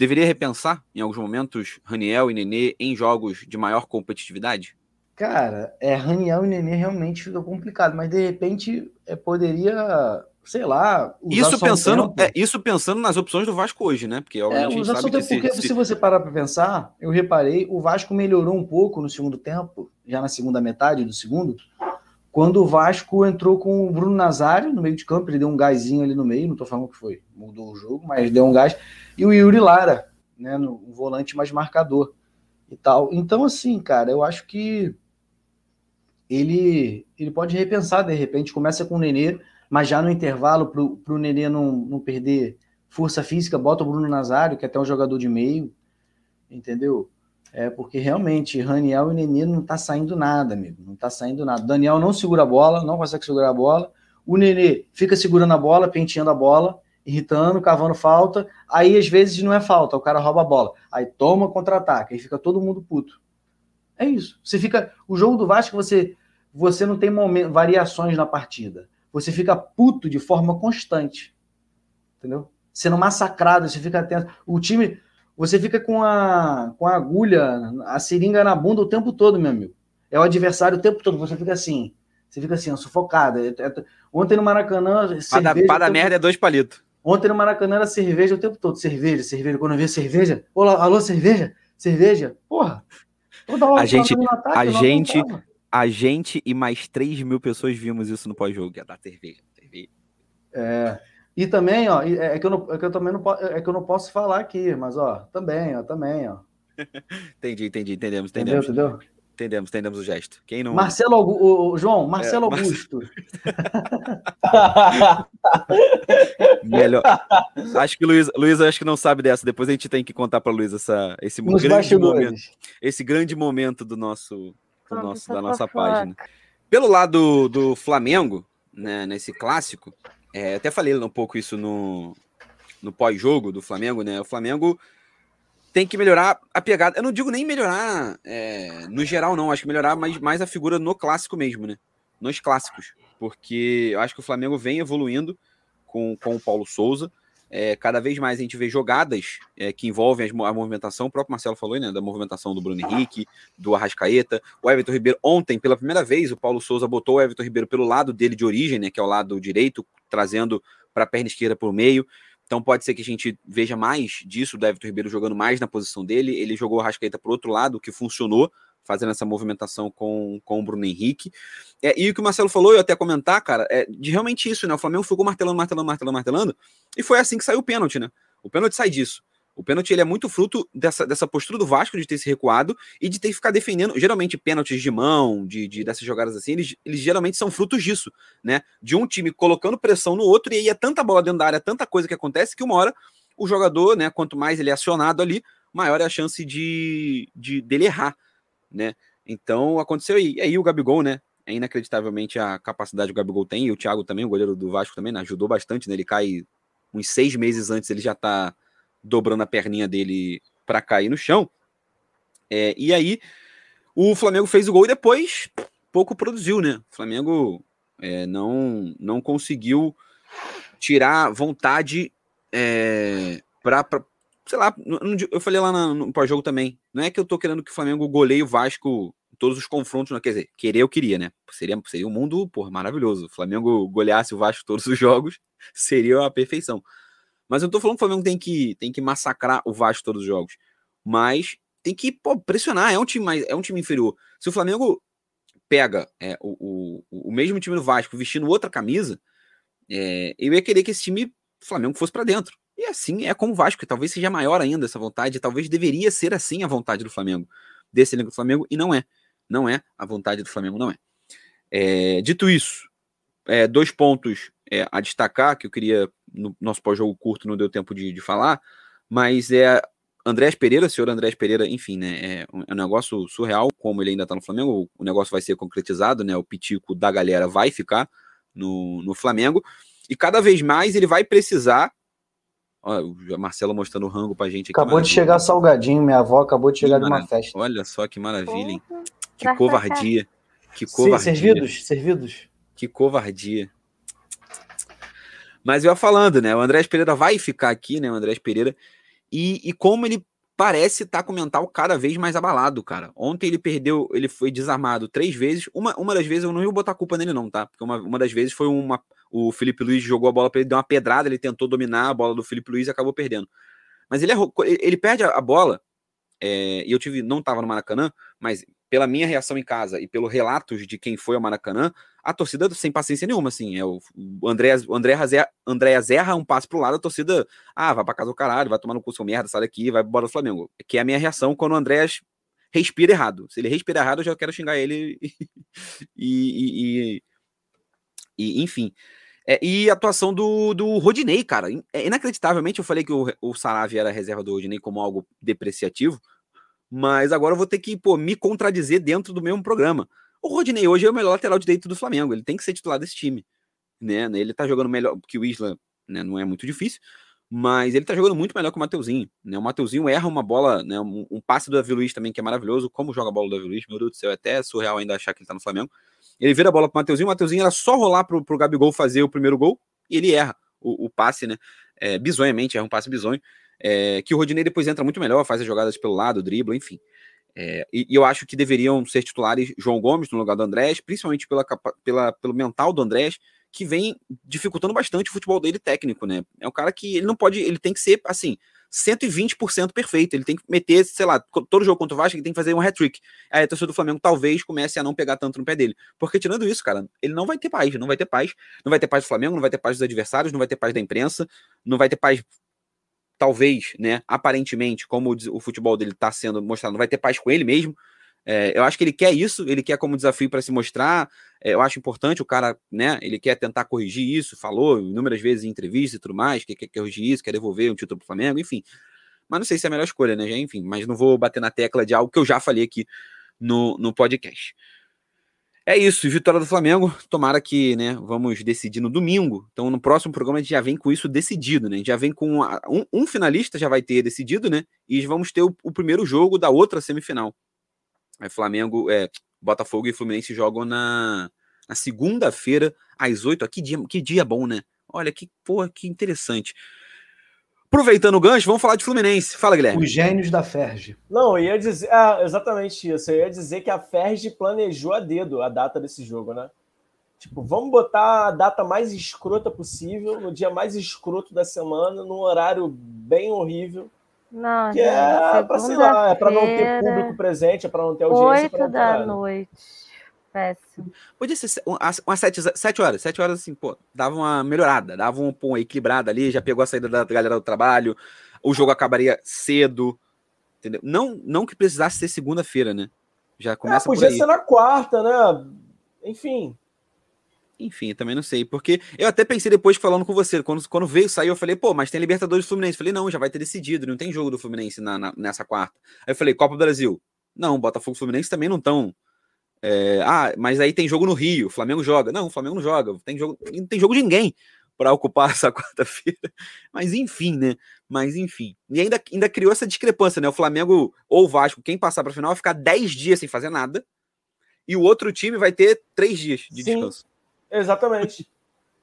deveria repensar, em alguns momentos, Raniel e Nenê em jogos de maior competitividade? Cara, é, Raniel e Nenê realmente fica complicado, mas de repente é, poderia, sei lá. Isso pensando, é, isso pensando nas opções do Vasco hoje, né? Porque é, a gente sabe que se, porque se... se você parar para pensar, eu reparei, o Vasco melhorou um pouco no segundo tempo, já na segunda metade do segundo, quando o Vasco entrou com o Bruno Nazário no meio de campo, ele deu um gásinho ali no meio, não tô falando que foi, mudou o jogo, mas deu um gás, e o Yuri Lara, né, no um volante mais marcador e tal. Então, assim, cara, eu acho que ele, ele pode repensar, de repente, começa com o Nenê, mas já no intervalo, para o Nenê não, não perder força física, bota o Bruno Nazário, que é até um jogador de meio, entendeu? É porque realmente Raniel e Nenê não tá saindo nada, amigo. Não tá saindo nada. Daniel não segura a bola, não consegue segurar a bola. O Nenê fica segurando a bola, penteando a bola, irritando, cavando falta. Aí às vezes não é falta, o cara rouba a bola. Aí toma contra-ataque, aí fica todo mundo puto. É isso. Você fica. O jogo do Vasco, você você não tem momento, variações na partida. Você fica puto de forma constante. Entendeu? Sendo massacrado, você fica atento. O time, você fica com a, com a agulha, a seringa na bunda o tempo todo, meu amigo. É o adversário o tempo todo. Você fica assim, você fica assim, sufocado. É, é, ontem no Maracanã. Para, para merda é dois palitos. Ontem no Maracanã era cerveja o tempo todo. Cerveja, cerveja. Quando eu vi cerveja, olá, alô, cerveja? Cerveja? Porra! Toda hora a gente, ataque, a gente, a gente e mais 3 mil pessoas vimos isso no pós-jogo, ia dar cerveja, cerveja. É. E também, ó, é, é que eu, não, é que eu também não, é que eu não posso falar aqui, mas ó, também, ó, também, ó. entendi, entendi, entendemos, entendemos. Entendeu, entendeu? Entendemos, entendemos o gesto. Quem não... Marcelo o, o João, Marcelo é, Augusto. Melhor. Acho que Luiz, Luiz acho que não sabe dessa. Depois a gente tem que contar para Luiz essa esse grande momento, esse grande momento do nosso do nosso, da nossa página. Pelo lado do Flamengo, né, nesse clássico, é, até falei um pouco isso no, no pós-jogo do Flamengo, né? O Flamengo tem que melhorar a pegada. Eu não digo nem melhorar é, no geral, não. Acho que melhorar mais, mais a figura no clássico mesmo, né? Nos clássicos. Porque eu acho que o Flamengo vem evoluindo com, com o Paulo Souza. É, cada vez mais a gente vê jogadas é, que envolvem a movimentação, o próprio Marcelo falou, né, da movimentação do Bruno Henrique, do Arrascaeta, o Everton Ribeiro, ontem, pela primeira vez, o Paulo Souza botou o Everton Ribeiro pelo lado dele de origem, né, que é o lado direito, trazendo para a perna esquerda por meio, então pode ser que a gente veja mais disso, do Everton Ribeiro jogando mais na posição dele, ele jogou o Arrascaeta para outro lado, que funcionou, fazendo essa movimentação com, com o Bruno Henrique. É, e o que o Marcelo falou, eu até comentar, cara, é de realmente isso, né? O Flamengo ficou martelando, martelando, martelando, martelando, e foi assim que saiu o pênalti, né? O pênalti sai disso. O pênalti ele é muito fruto dessa, dessa postura do Vasco de ter se recuado e de ter que ficar defendendo. Geralmente, pênaltis de mão, de, de dessas jogadas assim, eles, eles geralmente são frutos disso, né? De um time colocando pressão no outro e aí é tanta bola dentro da área, tanta coisa que acontece que uma hora o jogador, né? Quanto mais ele é acionado ali, maior é a chance de, de dele errar né? Então aconteceu aí. E aí o Gabigol, né? É inacreditavelmente a capacidade que o Gabigol tem, e o Thiago também, o goleiro do Vasco também, né? ajudou bastante, né? Ele cai uns seis meses antes, ele já tá dobrando a perninha dele para cair no chão. É, e aí o Flamengo fez o gol e depois pouco produziu, né? O Flamengo é, não, não conseguiu tirar vontade é, para sei lá, eu falei lá no pós-jogo também. Não é que eu tô querendo que o Flamengo goleie o Vasco em todos os confrontos, não quer dizer, querer eu queria, né? Seria, seria um mundo, porra, maravilhoso. O Flamengo goleasse o Vasco todos os jogos, seria a perfeição. Mas eu não tô falando que o Flamengo tem que, tem que massacrar o Vasco todos os jogos. Mas tem que pô, pressionar, é um time mais, é um time inferior. Se o Flamengo pega é, o, o, o mesmo time do Vasco vestindo outra camisa, é, eu ia querer que esse time Flamengo fosse para dentro. E assim é como o Vasco, talvez seja maior ainda essa vontade, talvez deveria ser assim a vontade do Flamengo, desse elenco do Flamengo, e não é. Não é, a vontade do Flamengo não é. é dito isso, é, dois pontos é, a destacar, que eu queria, no nosso pós-jogo curto não deu tempo de, de falar, mas é Andrés Pereira, senhor Andrés Pereira, enfim, né, é um, é um negócio surreal, como ele ainda tá no Flamengo, o negócio vai ser concretizado, né, o pitico da galera vai ficar no, no Flamengo, e cada vez mais ele vai precisar Olha, o Marcelo mostrando o rango pra gente aqui. Acabou de chegar salgadinho, minha avó acabou de chegar de uma festa. Olha só que maravilha, hein? Que covardia. Que covardia. Sim, servidos, servidos. Que covardia. Mas eu ia falando, né? O Andrés Pereira vai ficar aqui, né? O Andrés Pereira. E, e como ele parece estar tá com o mental cada vez mais abalado, cara. Ontem ele perdeu, ele foi desarmado três vezes. Uma, uma das vezes eu não ia botar culpa nele, não, tá? Porque uma, uma das vezes foi uma. O Felipe Luiz jogou a bola para ele, deu uma pedrada, ele tentou dominar a bola do Felipe Luiz e acabou perdendo. Mas ele, errou, ele perde a bola, é, e eu tive, não estava no Maracanã, mas pela minha reação em casa e pelo relatos de quem foi ao Maracanã, a torcida sem paciência nenhuma, assim, é o, André, André, André erra um passo pro lado, a torcida, ah, vai pra casa do caralho, vai tomar no cu seu merda, sai daqui, vai embora do Flamengo. Que é a minha reação quando o André respira errado. Se ele respira errado, eu já quero xingar ele e, e, e, e enfim. É, e a atuação do, do Rodinei, cara, é, inacreditavelmente eu falei que o, o Saravia era reserva do Rodinei como algo depreciativo, mas agora eu vou ter que pô, me contradizer dentro do mesmo programa. O Rodinei hoje é o melhor lateral direito do Flamengo, ele tem que ser titular desse time. Né? Ele tá jogando melhor que o Isla, né? não é muito difícil, mas ele tá jogando muito melhor que o Mateuzinho. Né? O Mateuzinho erra uma bola, né? um, um passe do Davi Luiz também, que é maravilhoso. Como joga a bola do Davi Luiz, meu Deus do céu, é até surreal ainda achar que ele tá no Flamengo. Ele vira a bola pro Mateuzinho, o Mateuzinho era só rolar pro, pro Gabigol fazer o primeiro gol, e ele erra o, o passe, né? É, bizonhamente, erra um passe bizonho. É, que o Rodinei depois entra muito melhor, faz as jogadas pelo lado, dribla, enfim. É, e, e, eu acho que deveriam ser titulares João Gomes no lugar do Andrés, principalmente pela, pela, pelo mental do Andrés, que vem dificultando bastante o futebol dele técnico, né? É um cara que ele não pode, ele tem que ser assim, 120% perfeito. Ele tem que meter, sei lá, todo jogo contra o Vasco, ele tem que fazer um hat-trick. Aí a torcida do Flamengo talvez comece a não pegar tanto no pé dele. Porque tirando isso, cara, ele não vai ter paz, não vai ter paz. Não vai ter paz do Flamengo, não vai ter paz dos adversários, não vai ter paz da imprensa, não vai ter paz talvez, né, aparentemente, como o futebol dele está sendo mostrado, vai ter paz com ele mesmo. É, eu acho que ele quer isso, ele quer como desafio para se mostrar. É, eu acho importante o cara, né? Ele quer tentar corrigir isso, falou inúmeras vezes em entrevistas e tudo mais, que quer corrigir isso, quer devolver um título para o Flamengo, enfim. Mas não sei se é a melhor escolha, né? Enfim, mas não vou bater na tecla de algo que eu já falei aqui no, no podcast. É isso, vitória do Flamengo. Tomara que, né, vamos decidir no domingo. Então, no próximo programa a gente já vem com isso decidido, né? A gente já vem com um, um, finalista já vai ter decidido, né? E vamos ter o, o primeiro jogo da outra semifinal. É Flamengo, é, Botafogo e Fluminense jogam na, na segunda-feira às oito. Que dia, que dia bom, né? Olha que porra, que interessante. Aproveitando o gancho, vamos falar de Fluminense. Fala, Guilherme. Os gênios da Ferge. Não, eu ia dizer. Ah, exatamente isso. Eu ia dizer que a Ferge planejou a dedo a data desse jogo, né? Tipo, vamos botar a data mais escrota possível, no dia mais escroto da semana, num horário bem horrível. Não, que é para sei lá, é para não ter público presente, é para não ter audiência. Oito da noite. Péssimo. Podia ser umas sete, sete horas, sete horas assim, pô, dava uma melhorada, dava um, uma equilibrada ali, já pegou a saída da galera do trabalho, o jogo acabaria cedo, entendeu? Não, não que precisasse ser segunda-feira, né? Já começa é, podia ser na quarta, né? Enfim. Enfim, também não sei, porque eu até pensei depois falando com você, quando, quando veio, saiu, eu falei, pô, mas tem Libertadores do Fluminense. Eu falei, não, já vai ter decidido, não tem jogo do Fluminense na, na, nessa quarta. Aí eu falei, Copa do Brasil. Não, Botafogo e Fluminense também não estão é, ah, mas aí tem jogo no Rio, o Flamengo joga. Não, o Flamengo não joga. Tem jogo, não tem jogo de ninguém para ocupar essa quarta-feira. Mas enfim, né? Mas enfim. E ainda, ainda criou essa discrepância, né? O Flamengo ou o Vasco, quem passar para a final, vai ficar 10 dias sem fazer nada. E o outro time vai ter 3 dias de Sim, descanso. Exatamente.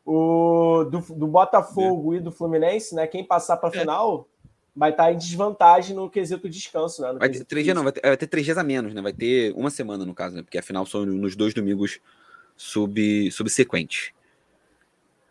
O do, do Botafogo é. e do Fluminense, né? Quem passar para a é. final vai estar tá em desvantagem no quesito descanso, né? vai ter três dias, não, vai ter, vai ter, três dias a menos, né? Vai ter uma semana, no caso, né? Porque afinal são nos dois domingos sub, subsequentes.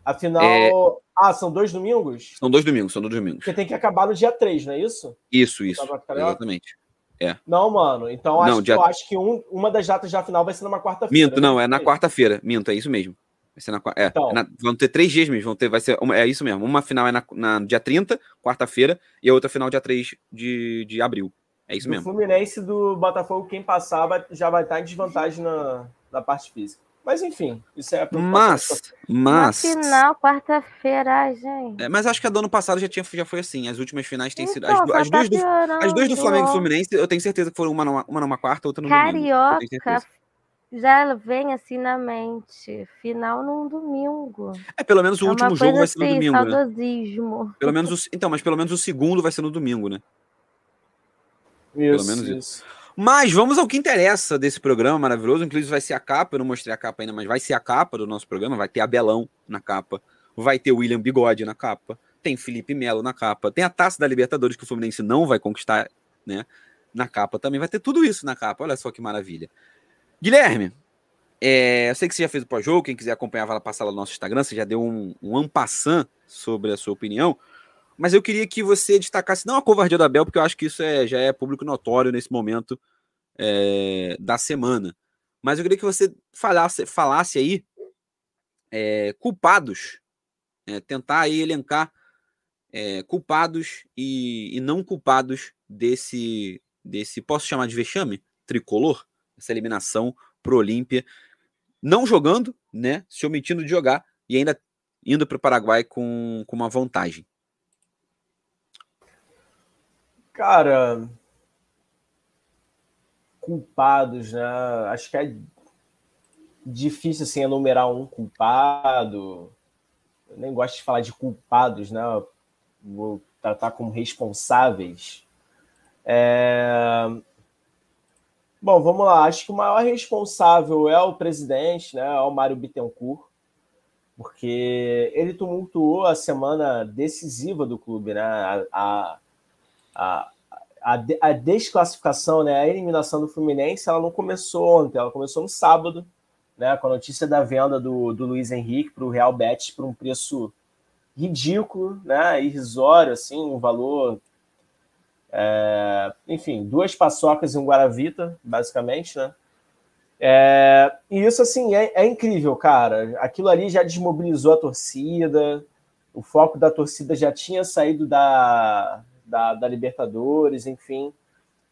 Afinal. É... Ah, são dois domingos? São dois domingos, são dois domingos. Porque tem que acabar no dia 3, não é isso? Isso, isso. Exatamente. É. Não, mano. Então acho, não, dia... eu acho que um, uma das datas da final vai ser numa quarta-feira. Minto, não, é na quarta-feira. Minto, é isso mesmo. Vai ser na, é, então, é na, vão ter três dias mesmo. Vão ter, vai ser, é isso mesmo. Uma final é na, na dia 30, quarta-feira, e a outra final dia 3 de, de abril. É isso do mesmo. O Fluminense do Botafogo, quem passar, vai, já vai estar em desvantagem na, na parte física. Mas enfim, isso é a Mas, mas. Na final, quarta-feira, gente. É, mas acho que a do ano passado já, tinha, já foi assim. As últimas finais têm então, sido. As, as, tá duas do, as duas do Flamengo e Fluminense, eu tenho certeza que foram uma numa, uma numa quarta, outra no Carioca, já vem assim na mente. Final num domingo. É, pelo menos o é último jogo vai ser no assim, domingo. Né? Saudosismo. Né? Pelo menos o, então, mas pelo menos o segundo vai ser no domingo, né? Isso, pelo menos isso. isso. Mas vamos ao que interessa desse programa maravilhoso. Inclusive, vai ser a capa. Eu não mostrei a capa ainda, mas vai ser a capa do nosso programa. Vai ter Abelão na capa. Vai ter William Bigode na capa. Tem Felipe Melo na capa. Tem a taça da Libertadores que o Fluminense não vai conquistar né? Na capa também vai ter tudo isso na capa. Olha só que maravilha. Guilherme, é, eu sei que você já fez o pós-jogo. Quem quiser acompanhar, vai passar lá no nosso Instagram. Você já deu um, um ampassant sobre a sua opinião. Mas eu queria que você destacasse não a covardia da Bel, porque eu acho que isso é, já é público notório nesse momento é, da semana. Mas eu queria que você falasse, falasse aí é, culpados, é, tentar aí elencar é, culpados e, e, não culpados desse, desse, posso chamar de vexame tricolor, essa eliminação pro Olímpia, não jogando, né, se omitindo de jogar e ainda indo para o Paraguai com, com uma vantagem. Cara, culpados, né? Acho que é difícil assim enumerar um culpado. Eu nem gosto de falar de culpados, né? Vou tratar como responsáveis. É... Bom, vamos lá. Acho que o maior responsável é o presidente, né? É o Mário Bittencourt, porque ele tumultuou a semana decisiva do clube, né? A, a, a, a, desclassificação, né? A eliminação do Fluminense, ela não começou ontem, ela começou no sábado, né, com a notícia da venda do, do Luiz Henrique para o Real Betis por um preço ridículo, né, irrisório, assim, um valor. É, enfim, duas paçocas e um Guaravita, basicamente, né? É, e isso, assim, é, é, incrível, cara. Aquilo ali já desmobilizou a torcida, o foco da torcida já tinha saído da, da, da Libertadores, enfim.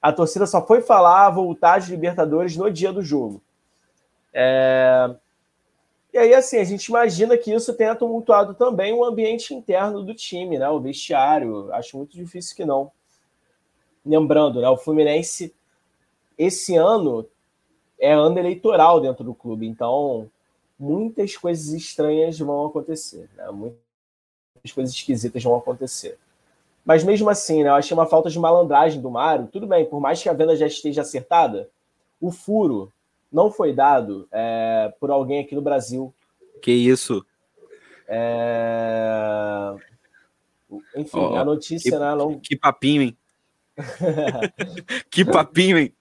A torcida só foi falar, voltar de Libertadores no dia do jogo. É... E aí, assim, a gente imagina que isso tenha tumultuado também o ambiente interno do time, né? O vestiário. Acho muito difícil que não. Lembrando, né? O Fluminense, esse ano, é ano eleitoral dentro do clube. Então, muitas coisas estranhas vão acontecer. Né? Muitas coisas esquisitas vão acontecer. Mas mesmo assim, né, eu achei uma falta de malandragem do Mário. Tudo bem, por mais que a venda já esteja acertada, o furo não foi dado é, por alguém aqui no Brasil. Que isso? É... Enfim, oh, a notícia, que, né? Não... Que papinho, hein? que papinho, hein?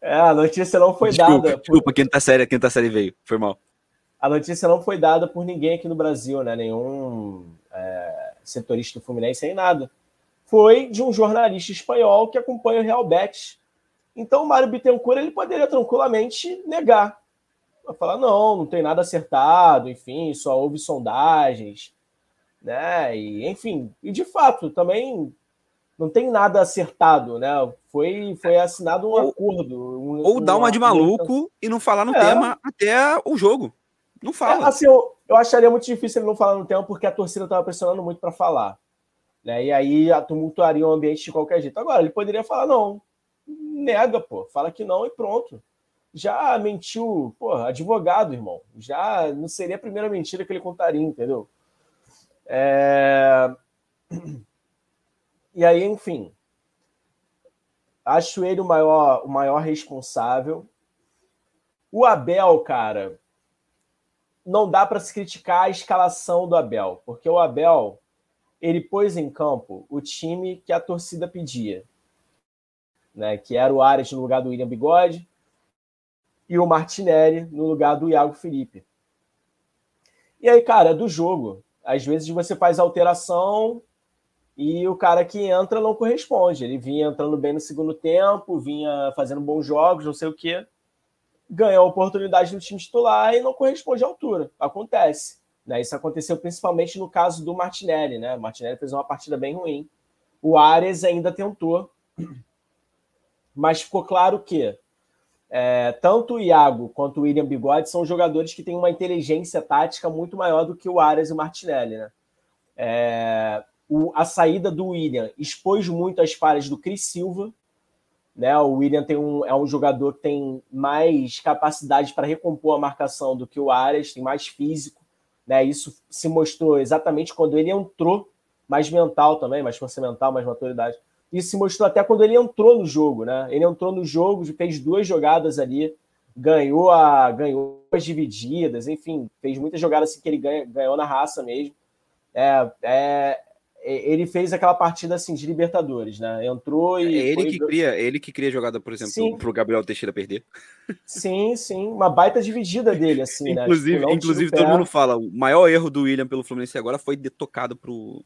É, a notícia não foi desculpa, dada. Desculpa, por... quinta série, a quinta série veio. Foi mal. A notícia não foi dada por ninguém aqui no Brasil, né? Nenhum é, setorista do Fluminense, nem nada. Foi de um jornalista espanhol que acompanha o Real Betis então o Mário Bittencourt ele poderia tranquilamente negar. Falar, não, não tem nada acertado, enfim, só houve sondagens, né? E, enfim, e de fato, também não tem nada acertado, né? Foi, foi assinado um ou, acordo. Um, ou um, dar uma de maluco e não falar no é. tema até o jogo. Não fala. É, assim, eu, eu acharia muito difícil ele não falar no tema, porque a torcida estava pressionando muito para falar. Né? E aí tumultuaria o ambiente de qualquer jeito. Agora, ele poderia falar, não, nega, pô, fala que não e pronto. Já mentiu, pô, advogado, irmão. Já não seria a primeira mentira que ele contaria, entendeu? É... E aí, enfim, acho ele o maior, o maior responsável. O Abel, cara, não dá para se criticar a escalação do Abel, porque o Abel ele pôs em campo o time que a torcida pedia né, que era o Ares no lugar do William Bigode, e o Martinelli no lugar do Iago Felipe. E aí, cara, é do jogo. Às vezes você faz alteração e o cara que entra não corresponde. Ele vinha entrando bem no segundo tempo, vinha fazendo bons jogos, não sei o quê. Ganhou a oportunidade no time titular e não corresponde à altura. Acontece. Né? Isso aconteceu principalmente no caso do Martinelli. Né? O Martinelli fez uma partida bem ruim. O Ares ainda tentou, mas ficou claro que é, tanto o Iago quanto o William Bigode são jogadores que têm uma inteligência tática muito maior do que o Arias e o Martinelli. Né? É, o, a saída do William expôs muito as falhas do Cris Silva. Né? O William tem um, é um jogador que tem mais capacidade para recompor a marcação do que o Arias, tem mais físico. Né? Isso se mostrou exatamente quando ele entrou, mais mental também, mais força mental, mais maturidade. Isso se mostrou até quando ele entrou no jogo, né? Ele entrou no jogo, fez duas jogadas ali, ganhou a ganhou as divididas, enfim, fez muitas jogadas assim que ele ganha, ganhou na raça mesmo. É, é, ele fez aquela partida assim de Libertadores, né? Entrou e. É ele foi... que cria, ele que cria jogada, por exemplo, para o Gabriel Teixeira perder. Sim, sim, uma baita dividida dele, assim, inclusive, né? Tipo, inclusive, todo mundo fala, o maior erro do William pelo Fluminense agora foi ter tocado pro,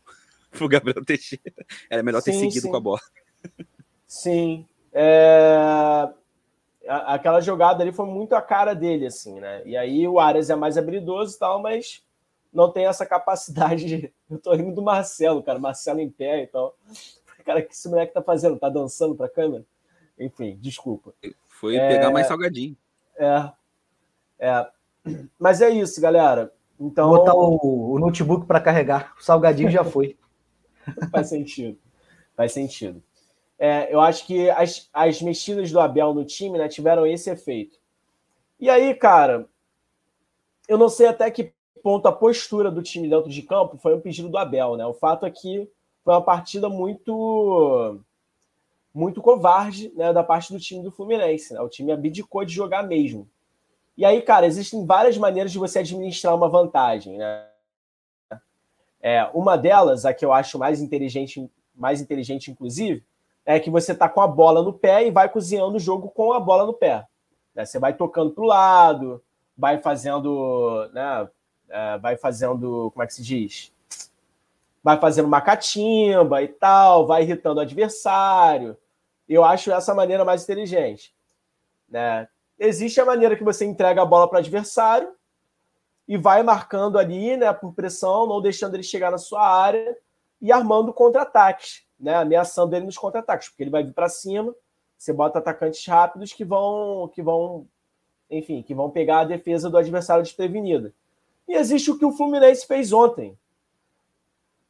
pro Gabriel Teixeira. Era melhor ter sim, seguido sim. com a bola. Sim. É... Aquela jogada ali foi muito a cara dele, assim, né? E aí o Arias é mais habilidoso e tal, mas não tem essa capacidade de. Eu tô rindo do Marcelo, cara. Marcelo em pé e tal. Cara, o que esse moleque tá fazendo? Tá dançando pra câmera? Enfim, desculpa. Foi é... pegar mais salgadinho. É. É. Mas é isso, galera. Então. Botar o, o notebook para carregar. O salgadinho já foi. Faz sentido. Faz sentido. É, eu acho que as, as mexidas do Abel no time né, tiveram esse efeito. E aí, cara, eu não sei até que ponto a postura do time dentro de campo foi um pedido do Abel, né? O fato é que foi uma partida muito muito covarde né, da parte do time do Fluminense. Né? O time abdicou de jogar mesmo. E aí, cara, existem várias maneiras de você administrar uma vantagem. Né? É, uma delas, a que eu acho mais inteligente, mais inteligente, inclusive, é que você tá com a bola no pé e vai cozinhando o jogo com a bola no pé. Né? Você vai tocando para o lado, vai fazendo né, é, vai fazendo, como é que se diz? Vai fazendo uma catimba e tal, vai irritando o adversário. Eu acho essa maneira mais inteligente. Né? Existe a maneira que você entrega a bola para o adversário e vai marcando ali, né, por pressão, não deixando ele chegar na sua área e armando contra-ataques, né, ameaçando ele nos contra-ataques, porque ele vai vir para cima, você bota atacantes rápidos que vão, que vão, enfim, que vão pegar a defesa do adversário desprevenida. E existe o que o Fluminense fez ontem,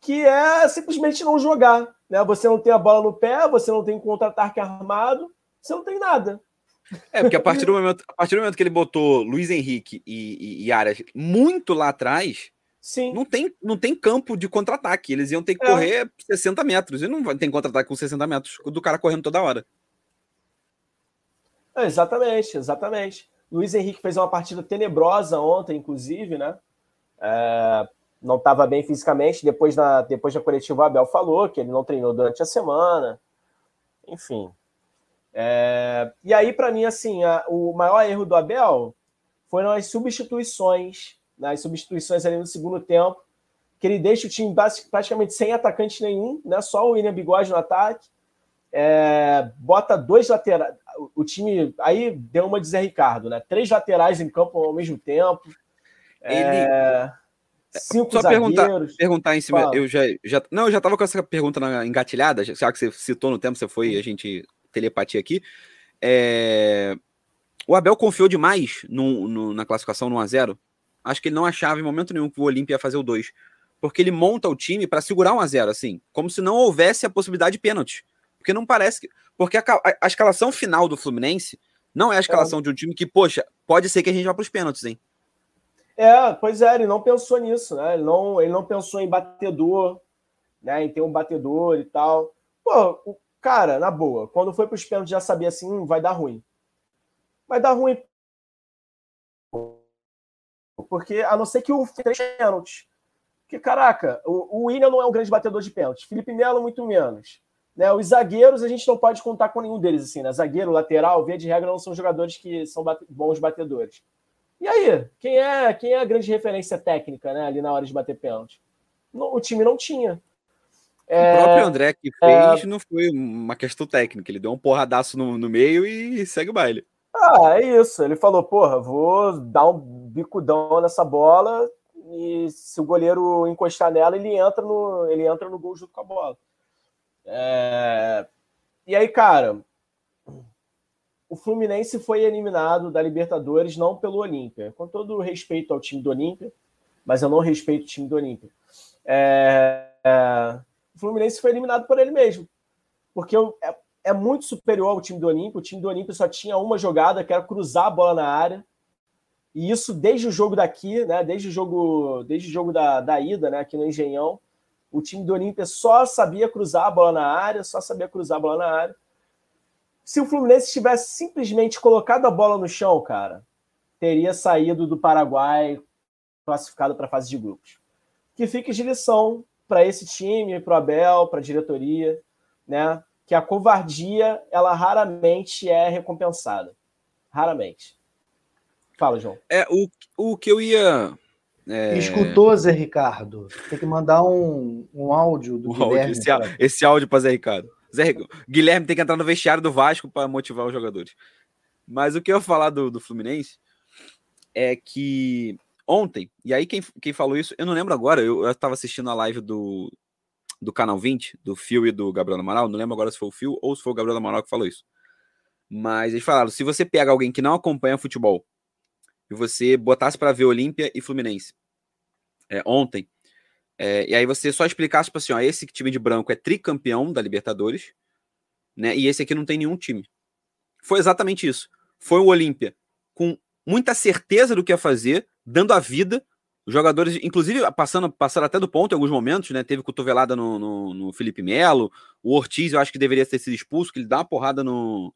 que é simplesmente não jogar. Né? Você não tem a bola no pé, você não tem contra-ataque armado, você não tem nada. É, porque a partir do momento, a partir do momento que ele botou Luiz Henrique e, e, e Arias muito lá atrás, Sim. Não, tem, não tem campo de contra-ataque. Eles iam ter que é. correr 60 metros. E não tem contra-ataque com 60 metros do cara correndo toda hora. É, exatamente, exatamente. Luiz Henrique fez uma partida tenebrosa ontem, inclusive, né? É, não estava bem fisicamente. Depois, na, depois da coletiva, Abel falou que ele não treinou durante a semana. Enfim. É, e aí, para mim, assim, a, o maior erro do Abel foram as substituições, né, as substituições ali no segundo tempo, que ele deixa o time praticamente sem atacante nenhum, né, só o William Bigode no ataque, é, bota dois laterais, o time aí deu uma de Zé Ricardo, né, três laterais em campo ao mesmo tempo, ele. É... Cinco Só perguntar, perguntar em cima. Fala. Eu já, já. Não, eu já tava com essa pergunta na, engatilhada, já que você citou no tempo, você foi a gente telepatia aqui. É... O Abel confiou demais no, no, na classificação no 1x0. Acho que ele não achava em momento nenhum que o Olímpia ia fazer o 2. Porque ele monta o time para segurar 1x0, assim. Como se não houvesse a possibilidade de pênalti. Porque não parece que. Porque a, a, a escalação final do Fluminense não é a escalação é. de um time que, poxa, pode ser que a gente vá para os pênaltis, hein? É, pois é, ele não pensou nisso, né? Ele não, ele não pensou em batedor, né? Em ter um batedor e tal. Pô, o cara, na boa, quando foi para os pênaltis já sabia assim, hum, vai dar ruim. Vai dar ruim. Porque, a não ser que o três pênaltis. Porque, caraca, o, o William não é um grande batedor de pênalti. Felipe Melo, muito menos. Né, os zagueiros, a gente não pode contar com nenhum deles, assim, né? Zagueiro, lateral, via de regra, não são jogadores que são bate bons batedores. E aí, quem é, quem é a grande referência técnica, né, ali na hora de bater pênalti? O time não tinha. É, o próprio André que fez é... não foi uma questão técnica, ele deu um porradaço no, no meio e segue o baile. Ah, é isso. Ele falou, porra, vou dar um bicudão nessa bola e se o goleiro encostar nela, ele entra no, ele entra no gol junto com a bola. É... E aí, cara, o Fluminense foi eliminado da Libertadores não pelo Olímpia. Com todo o respeito ao time do Olímpia, mas eu não respeito o time do Olímpia. É, é, o Fluminense foi eliminado por ele mesmo. Porque é, é, muito superior ao time do Olímpia. O time do Olímpia só tinha uma jogada, que era cruzar a bola na área. E isso desde o jogo daqui, né? Desde o jogo, desde o jogo da, da ida, né? Aqui no Engenhão. O time do Olímpia só sabia cruzar a bola na área, só sabia cruzar a bola na área. Se o Fluminense tivesse simplesmente colocado a bola no chão, cara, teria saído do Paraguai classificado para a fase de grupos. Que fique de lição para esse time, para o Abel, para a diretoria, né? Que a covardia ela raramente é recompensada, raramente. Fala, João. É o, o que eu ia é... Escutou, Zé Ricardo? Tem que mandar um, um áudio do o Guilherme. Áudio, esse, esse áudio para Zé Ricardo. Zé, Guilherme tem que entrar no vestiário do Vasco para motivar os jogadores. Mas o que eu ia falar do, do Fluminense é que ontem, e aí quem, quem falou isso, eu não lembro agora, eu, estava assistindo a live do, do Canal 20, do Fio e do Gabriel Amaral, não lembro agora se foi o Fio ou se foi o Gabriel Amaral que falou isso. Mas eles falaram, se você pega alguém que não acompanha futebol e você botasse para ver Olímpia e Fluminense é, ontem, é, e aí você só explicasse, tipo assim, ó, esse time de branco é tricampeão da Libertadores, né, e esse aqui não tem nenhum time. Foi exatamente isso. Foi o Olímpia com muita certeza do que ia fazer, dando a vida. Os jogadores, inclusive, passando, passaram até do ponto em alguns momentos, né? Teve cotovelada no, no, no Felipe Melo. O Ortiz, eu acho que deveria ter sido expulso, que ele dá uma porrada no,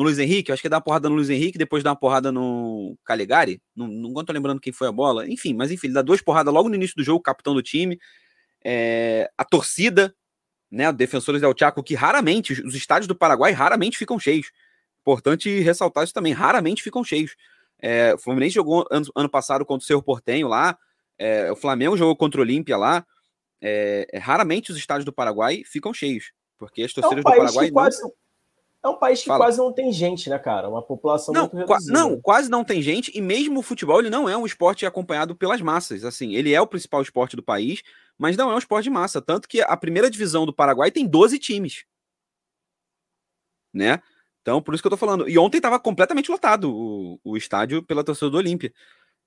no Luiz Henrique. Acho que dá uma porrada no Luiz Henrique, depois dá uma porrada no Calegari. Não, não tô lembrando quem foi a bola. Enfim, mas enfim, ele dá duas porradas logo no início do jogo, capitão do time. É, a torcida, né? Defensores del Chaco, que raramente, os estádios do Paraguai raramente ficam cheios. Importante ressaltar isso também, raramente ficam cheios. É, o Fluminense jogou ano, ano, passado contra o Cerro Portenho lá, é, o Flamengo jogou contra o Olímpia lá. É, é, raramente os estádios do Paraguai ficam cheios, porque as torcidas é do Paraguai quase, não... É um país que Fala. quase não tem gente, né, cara? Uma população não, muito reduzida. Não, quase não tem gente, e mesmo o futebol ele não é um esporte acompanhado pelas massas. Assim, ele é o principal esporte do país, mas não é um esporte de massa. Tanto que a primeira divisão do Paraguai tem 12 times. Né? Então, por isso que eu tô falando. E ontem estava completamente lotado o, o estádio pela torcida do Olímpia,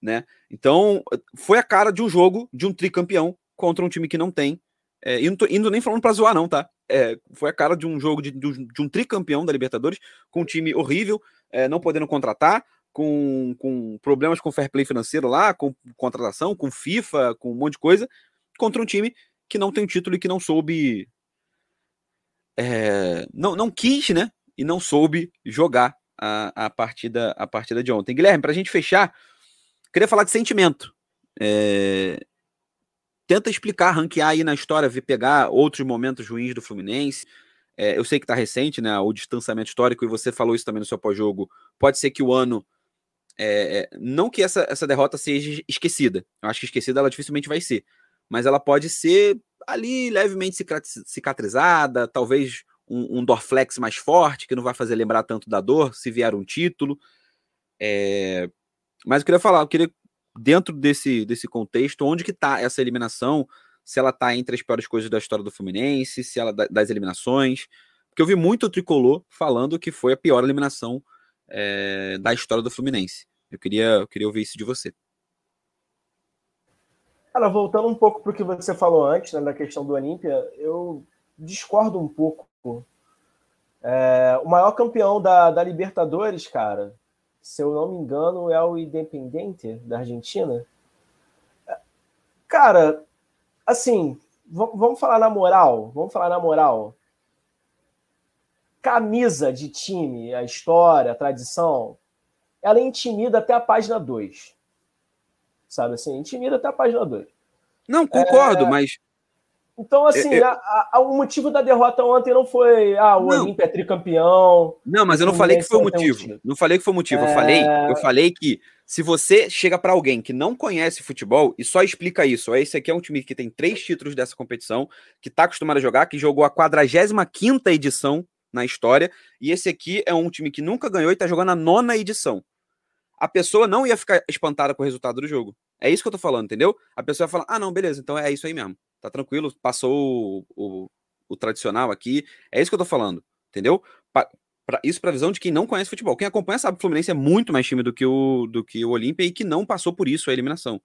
né? Então, foi a cara de um jogo de um tricampeão contra um time que não tem. É, e não tô indo nem falando para zoar, não, tá? É, foi a cara de um jogo de, de, um tricampeão da Libertadores, com um time horrível, é, não podendo contratar, com, com problemas com fair play financeiro lá, com contratação, com FIFA, com um monte de coisa, contra um time que não tem título e que não soube. É, não, não quis, né? e não soube jogar a, a, partida, a partida de ontem. Guilherme, para a gente fechar, queria falar de sentimento. É... Tenta explicar, ranquear aí na história, ver pegar outros momentos ruins do Fluminense. É, eu sei que está recente, né? O distanciamento histórico, e você falou isso também no seu pós-jogo. Pode ser que o ano. É, é não que essa, essa derrota seja esquecida. Eu acho que esquecida ela dificilmente vai ser. Mas ela pode ser ali levemente cicatrizada, talvez um, um Dorflex mais forte, que não vai fazer lembrar tanto da dor, se vier um título. É... Mas eu queria falar, eu queria, dentro desse, desse contexto, onde que está essa eliminação, se ela está entre as piores coisas da história do Fluminense, se ela das eliminações, porque eu vi muito o Tricolor falando que foi a pior eliminação é, da história do Fluminense. Eu queria, eu queria ouvir isso de você. Cara, voltando um pouco para o que você falou antes, né, da questão do Olímpia, eu discordo um pouco é, o maior campeão da, da Libertadores, cara, se eu não me engano, é o Independente da Argentina. Cara, assim, vamos falar na moral, vamos falar na moral. Camisa de time, a história, a tradição, ela intimida até a página 2. Sabe assim, intimida até a página 2. Não, concordo, é... mas então, assim, eu, a, a, o motivo da derrota ontem não foi ah, o Olímpia é tricampeão. Não, mas eu não falei que foi o motivo. Não falei que foi o motivo. É... Eu falei, eu falei que se você chega para alguém que não conhece futebol e só explica isso, esse aqui é um time que tem três títulos dessa competição, que está acostumado a jogar, que jogou a 45 edição na história, e esse aqui é um time que nunca ganhou e está jogando a nona edição. A pessoa não ia ficar espantada com o resultado do jogo. É isso que eu tô falando, entendeu? A pessoa ia falar: ah, não, beleza, então é isso aí mesmo tá tranquilo, passou o, o, o, tradicional aqui. É isso que eu tô falando, entendeu? Pa, pra, isso para visão de quem não conhece futebol. Quem acompanha sabe que o Fluminense é muito mais time do que o, do que o Olímpia e que não passou por isso a eliminação.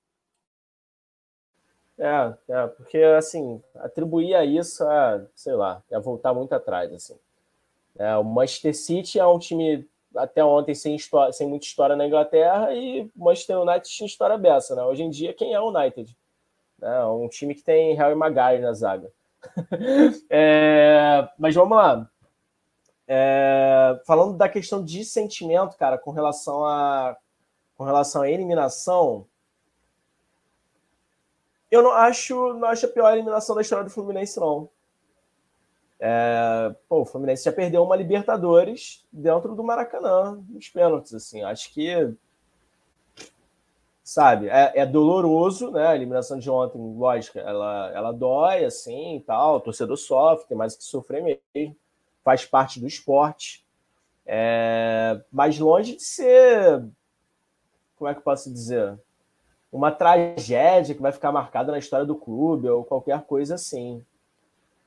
É, é, porque assim, atribuir a isso a, sei lá, é voltar muito atrás, assim. É, o Manchester City é um time até ontem sem, história, sem muita história na Inglaterra e o Manchester United tinha história beça, né? Hoje em dia, quem é o United? Né? Um time que tem Harry Maguire na zaga. é, mas vamos lá. É, falando da questão de sentimento, cara, com relação a com relação à eliminação, eu não acho, não acho a pior eliminação da história do Fluminense, não. É, pô, o Fluminense já perdeu uma Libertadores dentro do Maracanã, nos pênaltis, assim. Acho que, sabe, é, é, doloroso, né? A eliminação de ontem, lógico, ela, ela dói, assim, e tal. O torcedor sofre, tem mais que sofrer mesmo. Faz parte do esporte. É, mas longe de ser, como é que eu posso dizer? Uma tragédia que vai ficar marcada na história do clube ou qualquer coisa assim.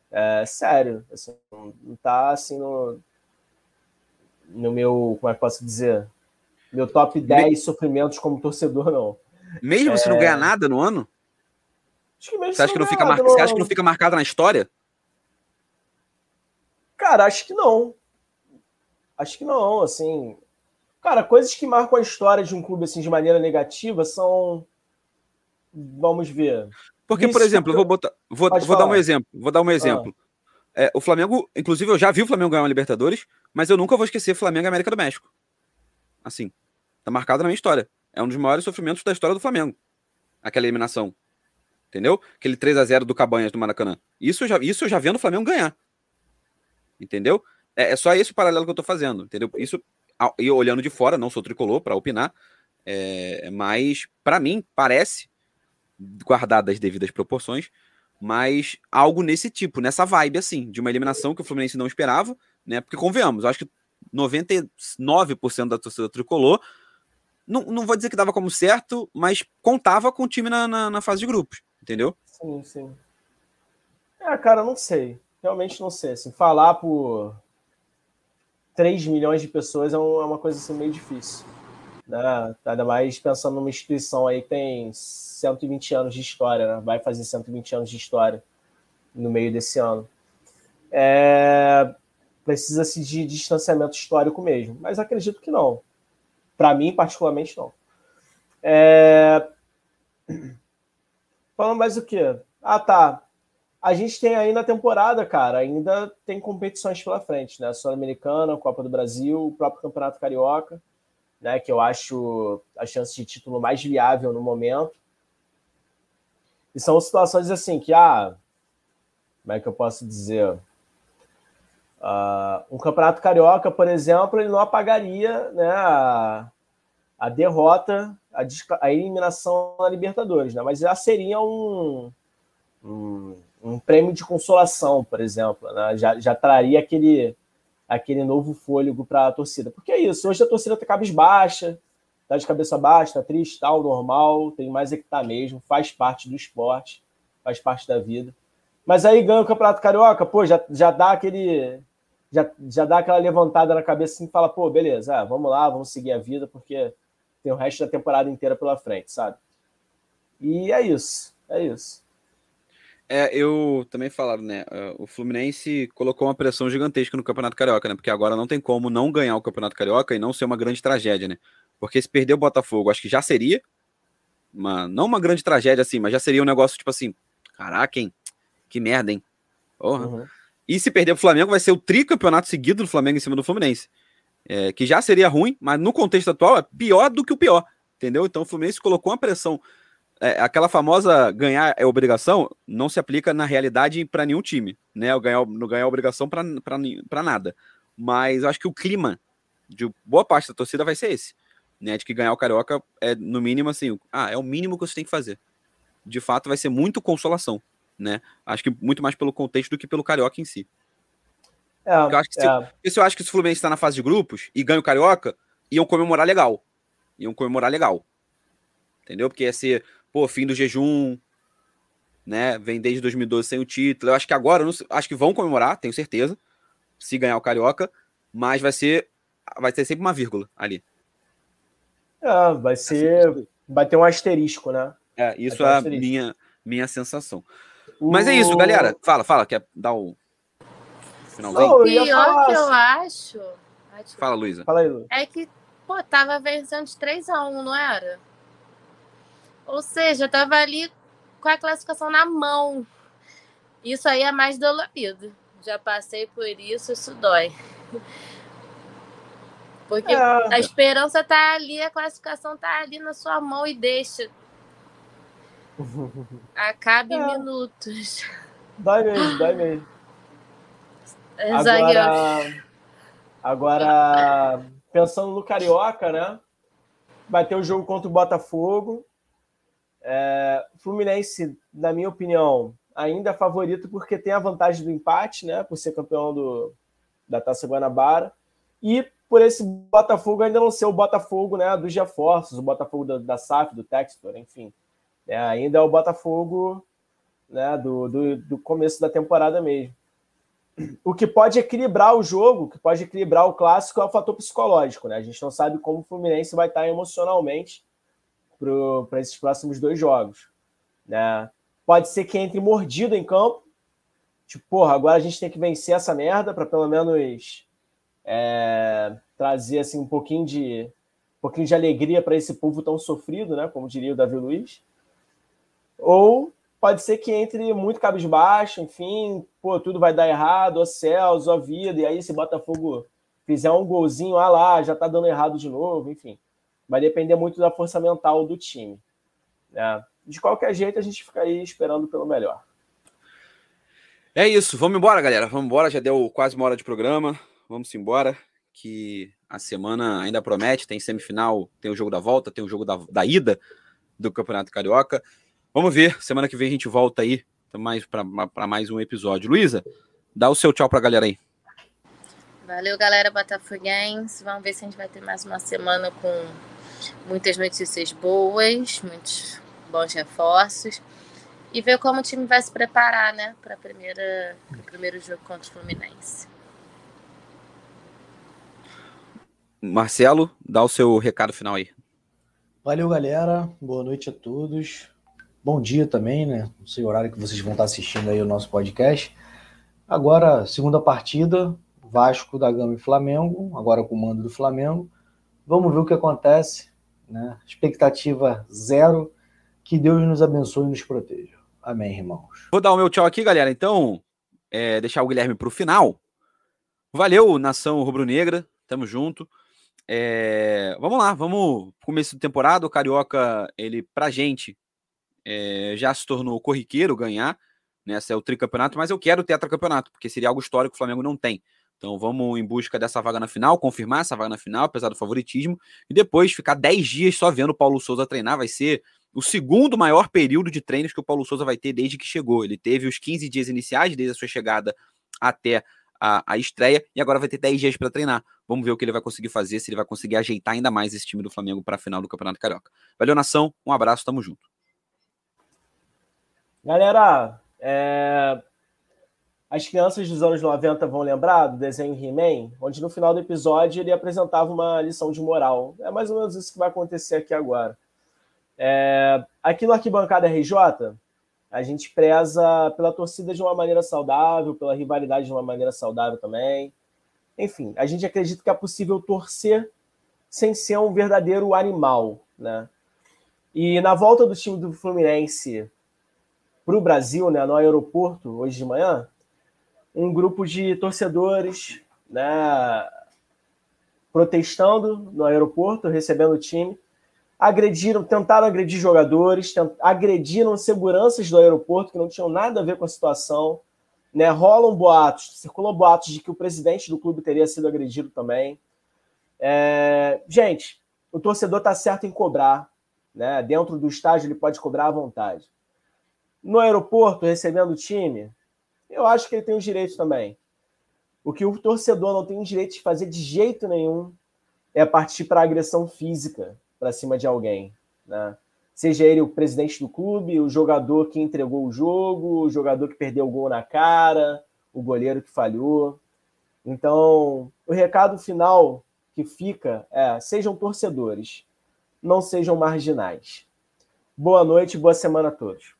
É, sério, assim, não tá assim no, no meu, como é que posso dizer? Meu top 10 Me... sofrimentos como torcedor, não. Mesmo é... se não ganhar nada no ano? Você acha, que não fica mar... Você acha que não fica marcado na história? Cara, acho que não. Acho que não, assim. Cara, coisas que marcam a história de um clube assim de maneira negativa são. Vamos ver. Porque, por exemplo, eu vou botar. Vou, vou dar um exemplo. Vou dar um exemplo. Ah. É, o Flamengo, inclusive, eu já vi o Flamengo ganhar uma Libertadores, mas eu nunca vou esquecer Flamengo e América do México. Assim. Tá marcado na minha história. É um dos maiores sofrimentos da história do Flamengo. Aquela eliminação. Entendeu? Aquele 3 a 0 do Cabanhas do Maracanã. Isso eu já, isso eu já vendo o Flamengo ganhar. Entendeu? É, é só esse o paralelo que eu tô fazendo. Entendeu? Isso, e olhando de fora, não sou tricolor para opinar, é, mas para mim parece guardadas as devidas proporções, mas algo nesse tipo, nessa vibe, assim, de uma eliminação que o Fluminense não esperava, né? Porque, convenhamos, acho que 99% da torcida tricolor, não, não vou dizer que dava como certo, mas contava com o time na, na, na, fase de grupos, entendeu? Sim, sim. É, cara, não sei. Realmente não sei. Assim, falar por 3 milhões de pessoas é, é uma coisa assim, meio difícil. Né? Ainda mais pensando numa instituição aí que tem 120 anos de história, né? vai fazer 120 anos de história no meio desse ano. É... Precisa-se de distanciamento histórico mesmo, mas acredito que não. Para mim, particularmente, não. É... Falando mais o quê? Ah, tá. A gente tem aí na temporada, cara, ainda tem competições pela frente, né? Sul-Americana, Copa do Brasil, o próprio Campeonato Carioca, né? Que eu acho a chance de título mais viável no momento. E são situações assim que, ah, como é que eu posso dizer? Uh, um campeonato carioca, por exemplo, ele não apagaria né, a, a derrota, a, a, eliminação na Libertadores, né? mas já seria um, um, um prêmio de consolação, por exemplo, né? já, já traria aquele, aquele novo fôlego para a torcida. Porque é isso, hoje a torcida está cabisbaixa, tá de cabeça baixa, tá triste, tal, normal, tem mais é que tá mesmo, faz parte do esporte, faz parte da vida. Mas aí ganha o Campeonato Carioca, pô, já, já dá aquele. Já, já dá aquela levantada na cabeça assim e fala, pô, beleza, ah, vamos lá, vamos seguir a vida, porque tem o resto da temporada inteira pela frente, sabe? E é isso, é isso. É, eu também falaram, né? O Fluminense colocou uma pressão gigantesca no Campeonato Carioca, né? Porque agora não tem como não ganhar o Campeonato Carioca e não ser uma grande tragédia, né? Porque se perder o Botafogo, acho que já seria. Uma, não uma grande tragédia assim, mas já seria um negócio tipo assim: caraca, hein? Que merda, hein? Porra. Uhum. E se perder o Flamengo, vai ser o tricampeonato seguido do Flamengo em cima do Fluminense. É, que já seria ruim, mas no contexto atual é pior do que o pior. Entendeu? Então o Fluminense colocou uma pressão. É, aquela famosa ganhar é obrigação não se aplica na realidade para nenhum time, né? O ganhar, não ganhar é obrigação para nada. Mas eu acho que o clima de boa parte da torcida vai ser esse né, de que ganhar o Carioca é, no mínimo, assim, ah, é o mínimo que você tem que fazer. De fato, vai ser muito consolação, né? Acho que muito mais pelo contexto do que pelo Carioca em si. É, eu acho que se, é. se eu acho que se o Fluminense está na fase de grupos e ganha o Carioca, iam comemorar legal. Iam comemorar legal. Entendeu? Porque ia ser, pô, fim do jejum, né? Vem desde 2012 sem o título. Eu acho que agora, não, acho que vão comemorar, tenho certeza, se ganhar o Carioca, mas vai ser vai ter sempre uma vírgula ali. É, vai ser. Vai ter um asterisco, né? É, isso um é a minha, minha sensação. O... Mas é isso, galera. Fala, fala, quer dar o finalzinho? O pior que eu acho. Fala, Luísa. Fala aí, Lu. É que, pô, tava vencendo de 3x1, não era? Ou seja, tava ali com a classificação na mão. Isso aí é mais dolorido. Já passei por isso, isso dói. Porque é. a esperança está ali, a classificação está ali na sua mão e deixa. Acabe é. minutos. Dói mesmo, dói mesmo. Agora, agora, pensando no Carioca, né? Vai ter o jogo contra o Botafogo. É, Fluminense, na minha opinião, ainda é favorito porque tem a vantagem do empate, né? Por ser campeão do, da Taça Guanabara. E por esse Botafogo ainda não ser o Botafogo né, dos reforços, o Botafogo da, da SAF, do Textor, enfim. É, ainda é o Botafogo né, do, do, do, começo da temporada mesmo. O que pode equilibrar o jogo, o que pode equilibrar o clássico é o fator psicológico. Né? A gente não sabe como o Fluminense vai estar emocionalmente para esses próximos dois jogos. Né? Pode ser que entre mordido em campo. Tipo, porra, agora a gente tem que vencer essa merda para pelo menos é, trazer assim, um pouquinho de um pouquinho de alegria para esse povo tão sofrido, né? Como diria o Davi Luiz. Ou pode ser que entre muito cabisbaixo, enfim, pô, tudo vai dar errado, ó céus, ó vida, e aí se Botafogo fizer um golzinho, ah lá, já tá dando errado de novo, enfim. Vai depender muito da força mental do time. Né? De qualquer jeito, a gente fica aí esperando pelo melhor. É isso, vamos embora, galera. Vamos embora, já deu quase uma hora de programa. Vamos embora, que a semana ainda promete. Tem semifinal, tem o jogo da volta, tem o jogo da, da ida do Campeonato Carioca. Vamos ver, semana que vem a gente volta aí mais para mais um episódio. Luísa, dá o seu tchau para a galera aí. Valeu, galera botafoguense. Vamos ver se a gente vai ter mais uma semana com muitas notícias boas, muitos bons reforços e ver como o time vai se preparar, né, para primeira, o primeiro jogo contra o Fluminense. Marcelo, dá o seu recado final aí. Valeu, galera. Boa noite a todos. Bom dia também, né? Não sei o horário que vocês vão estar assistindo aí o nosso podcast. Agora, segunda partida, Vasco da Gama e Flamengo, agora com o mando do Flamengo. Vamos ver o que acontece, né? Expectativa zero que Deus nos abençoe e nos proteja. Amém, irmãos. Vou dar o meu tchau aqui, galera. Então, é, deixar o Guilherme para o final. Valeu, nação rubro-negra. Tamo junto. É, vamos lá, vamos. Começo de temporada, o Carioca, ele, pra gente, é, já se tornou corriqueiro ganhar. Né? é o tricampeonato, mas eu quero o tetracampeonato, porque seria algo histórico que o Flamengo não tem. Então vamos em busca dessa vaga na final, confirmar essa vaga na final, apesar do favoritismo, e depois ficar 10 dias só vendo o Paulo Souza treinar. Vai ser o segundo maior período de treinos que o Paulo Souza vai ter desde que chegou. Ele teve os 15 dias iniciais, desde a sua chegada até a, a estreia, e agora vai ter 10 dias para treinar. Vamos ver o que ele vai conseguir fazer, se ele vai conseguir ajeitar ainda mais esse time do Flamengo para a final do Campeonato Carioca. Valeu, nação, um abraço, tamo junto. Galera, é... as crianças dos anos 90 vão lembrar do desenho He-Man, onde no final do episódio ele apresentava uma lição de moral. É mais ou menos isso que vai acontecer aqui agora. É, aqui no Arquibancada RJ, a gente preza pela torcida de uma maneira saudável, pela rivalidade de uma maneira saudável também. Enfim, a gente acredita que é possível torcer sem ser um verdadeiro animal, né? E na volta do time do Fluminense para o Brasil, né, no aeroporto, hoje de manhã, um grupo de torcedores, né, protestando no aeroporto, recebendo o time, agrediram, tentaram agredir jogadores, tent, agrediram seguranças do aeroporto que não tinham nada a ver com a situação. Né? Rolam boatos, circulam boatos de que o presidente do clube teria sido agredido também. É, gente, o torcedor está certo em cobrar. Né? Dentro do estádio ele pode cobrar à vontade. No aeroporto, recebendo o time, eu acho que ele tem os direitos também. O que o torcedor não tem o direito de fazer de jeito nenhum é partir para agressão física para cima de alguém, né? Seja ele o presidente do clube, o jogador que entregou o jogo, o jogador que perdeu o gol na cara, o goleiro que falhou. Então, o recado final que fica é: sejam torcedores, não sejam marginais. Boa noite, boa semana a todos.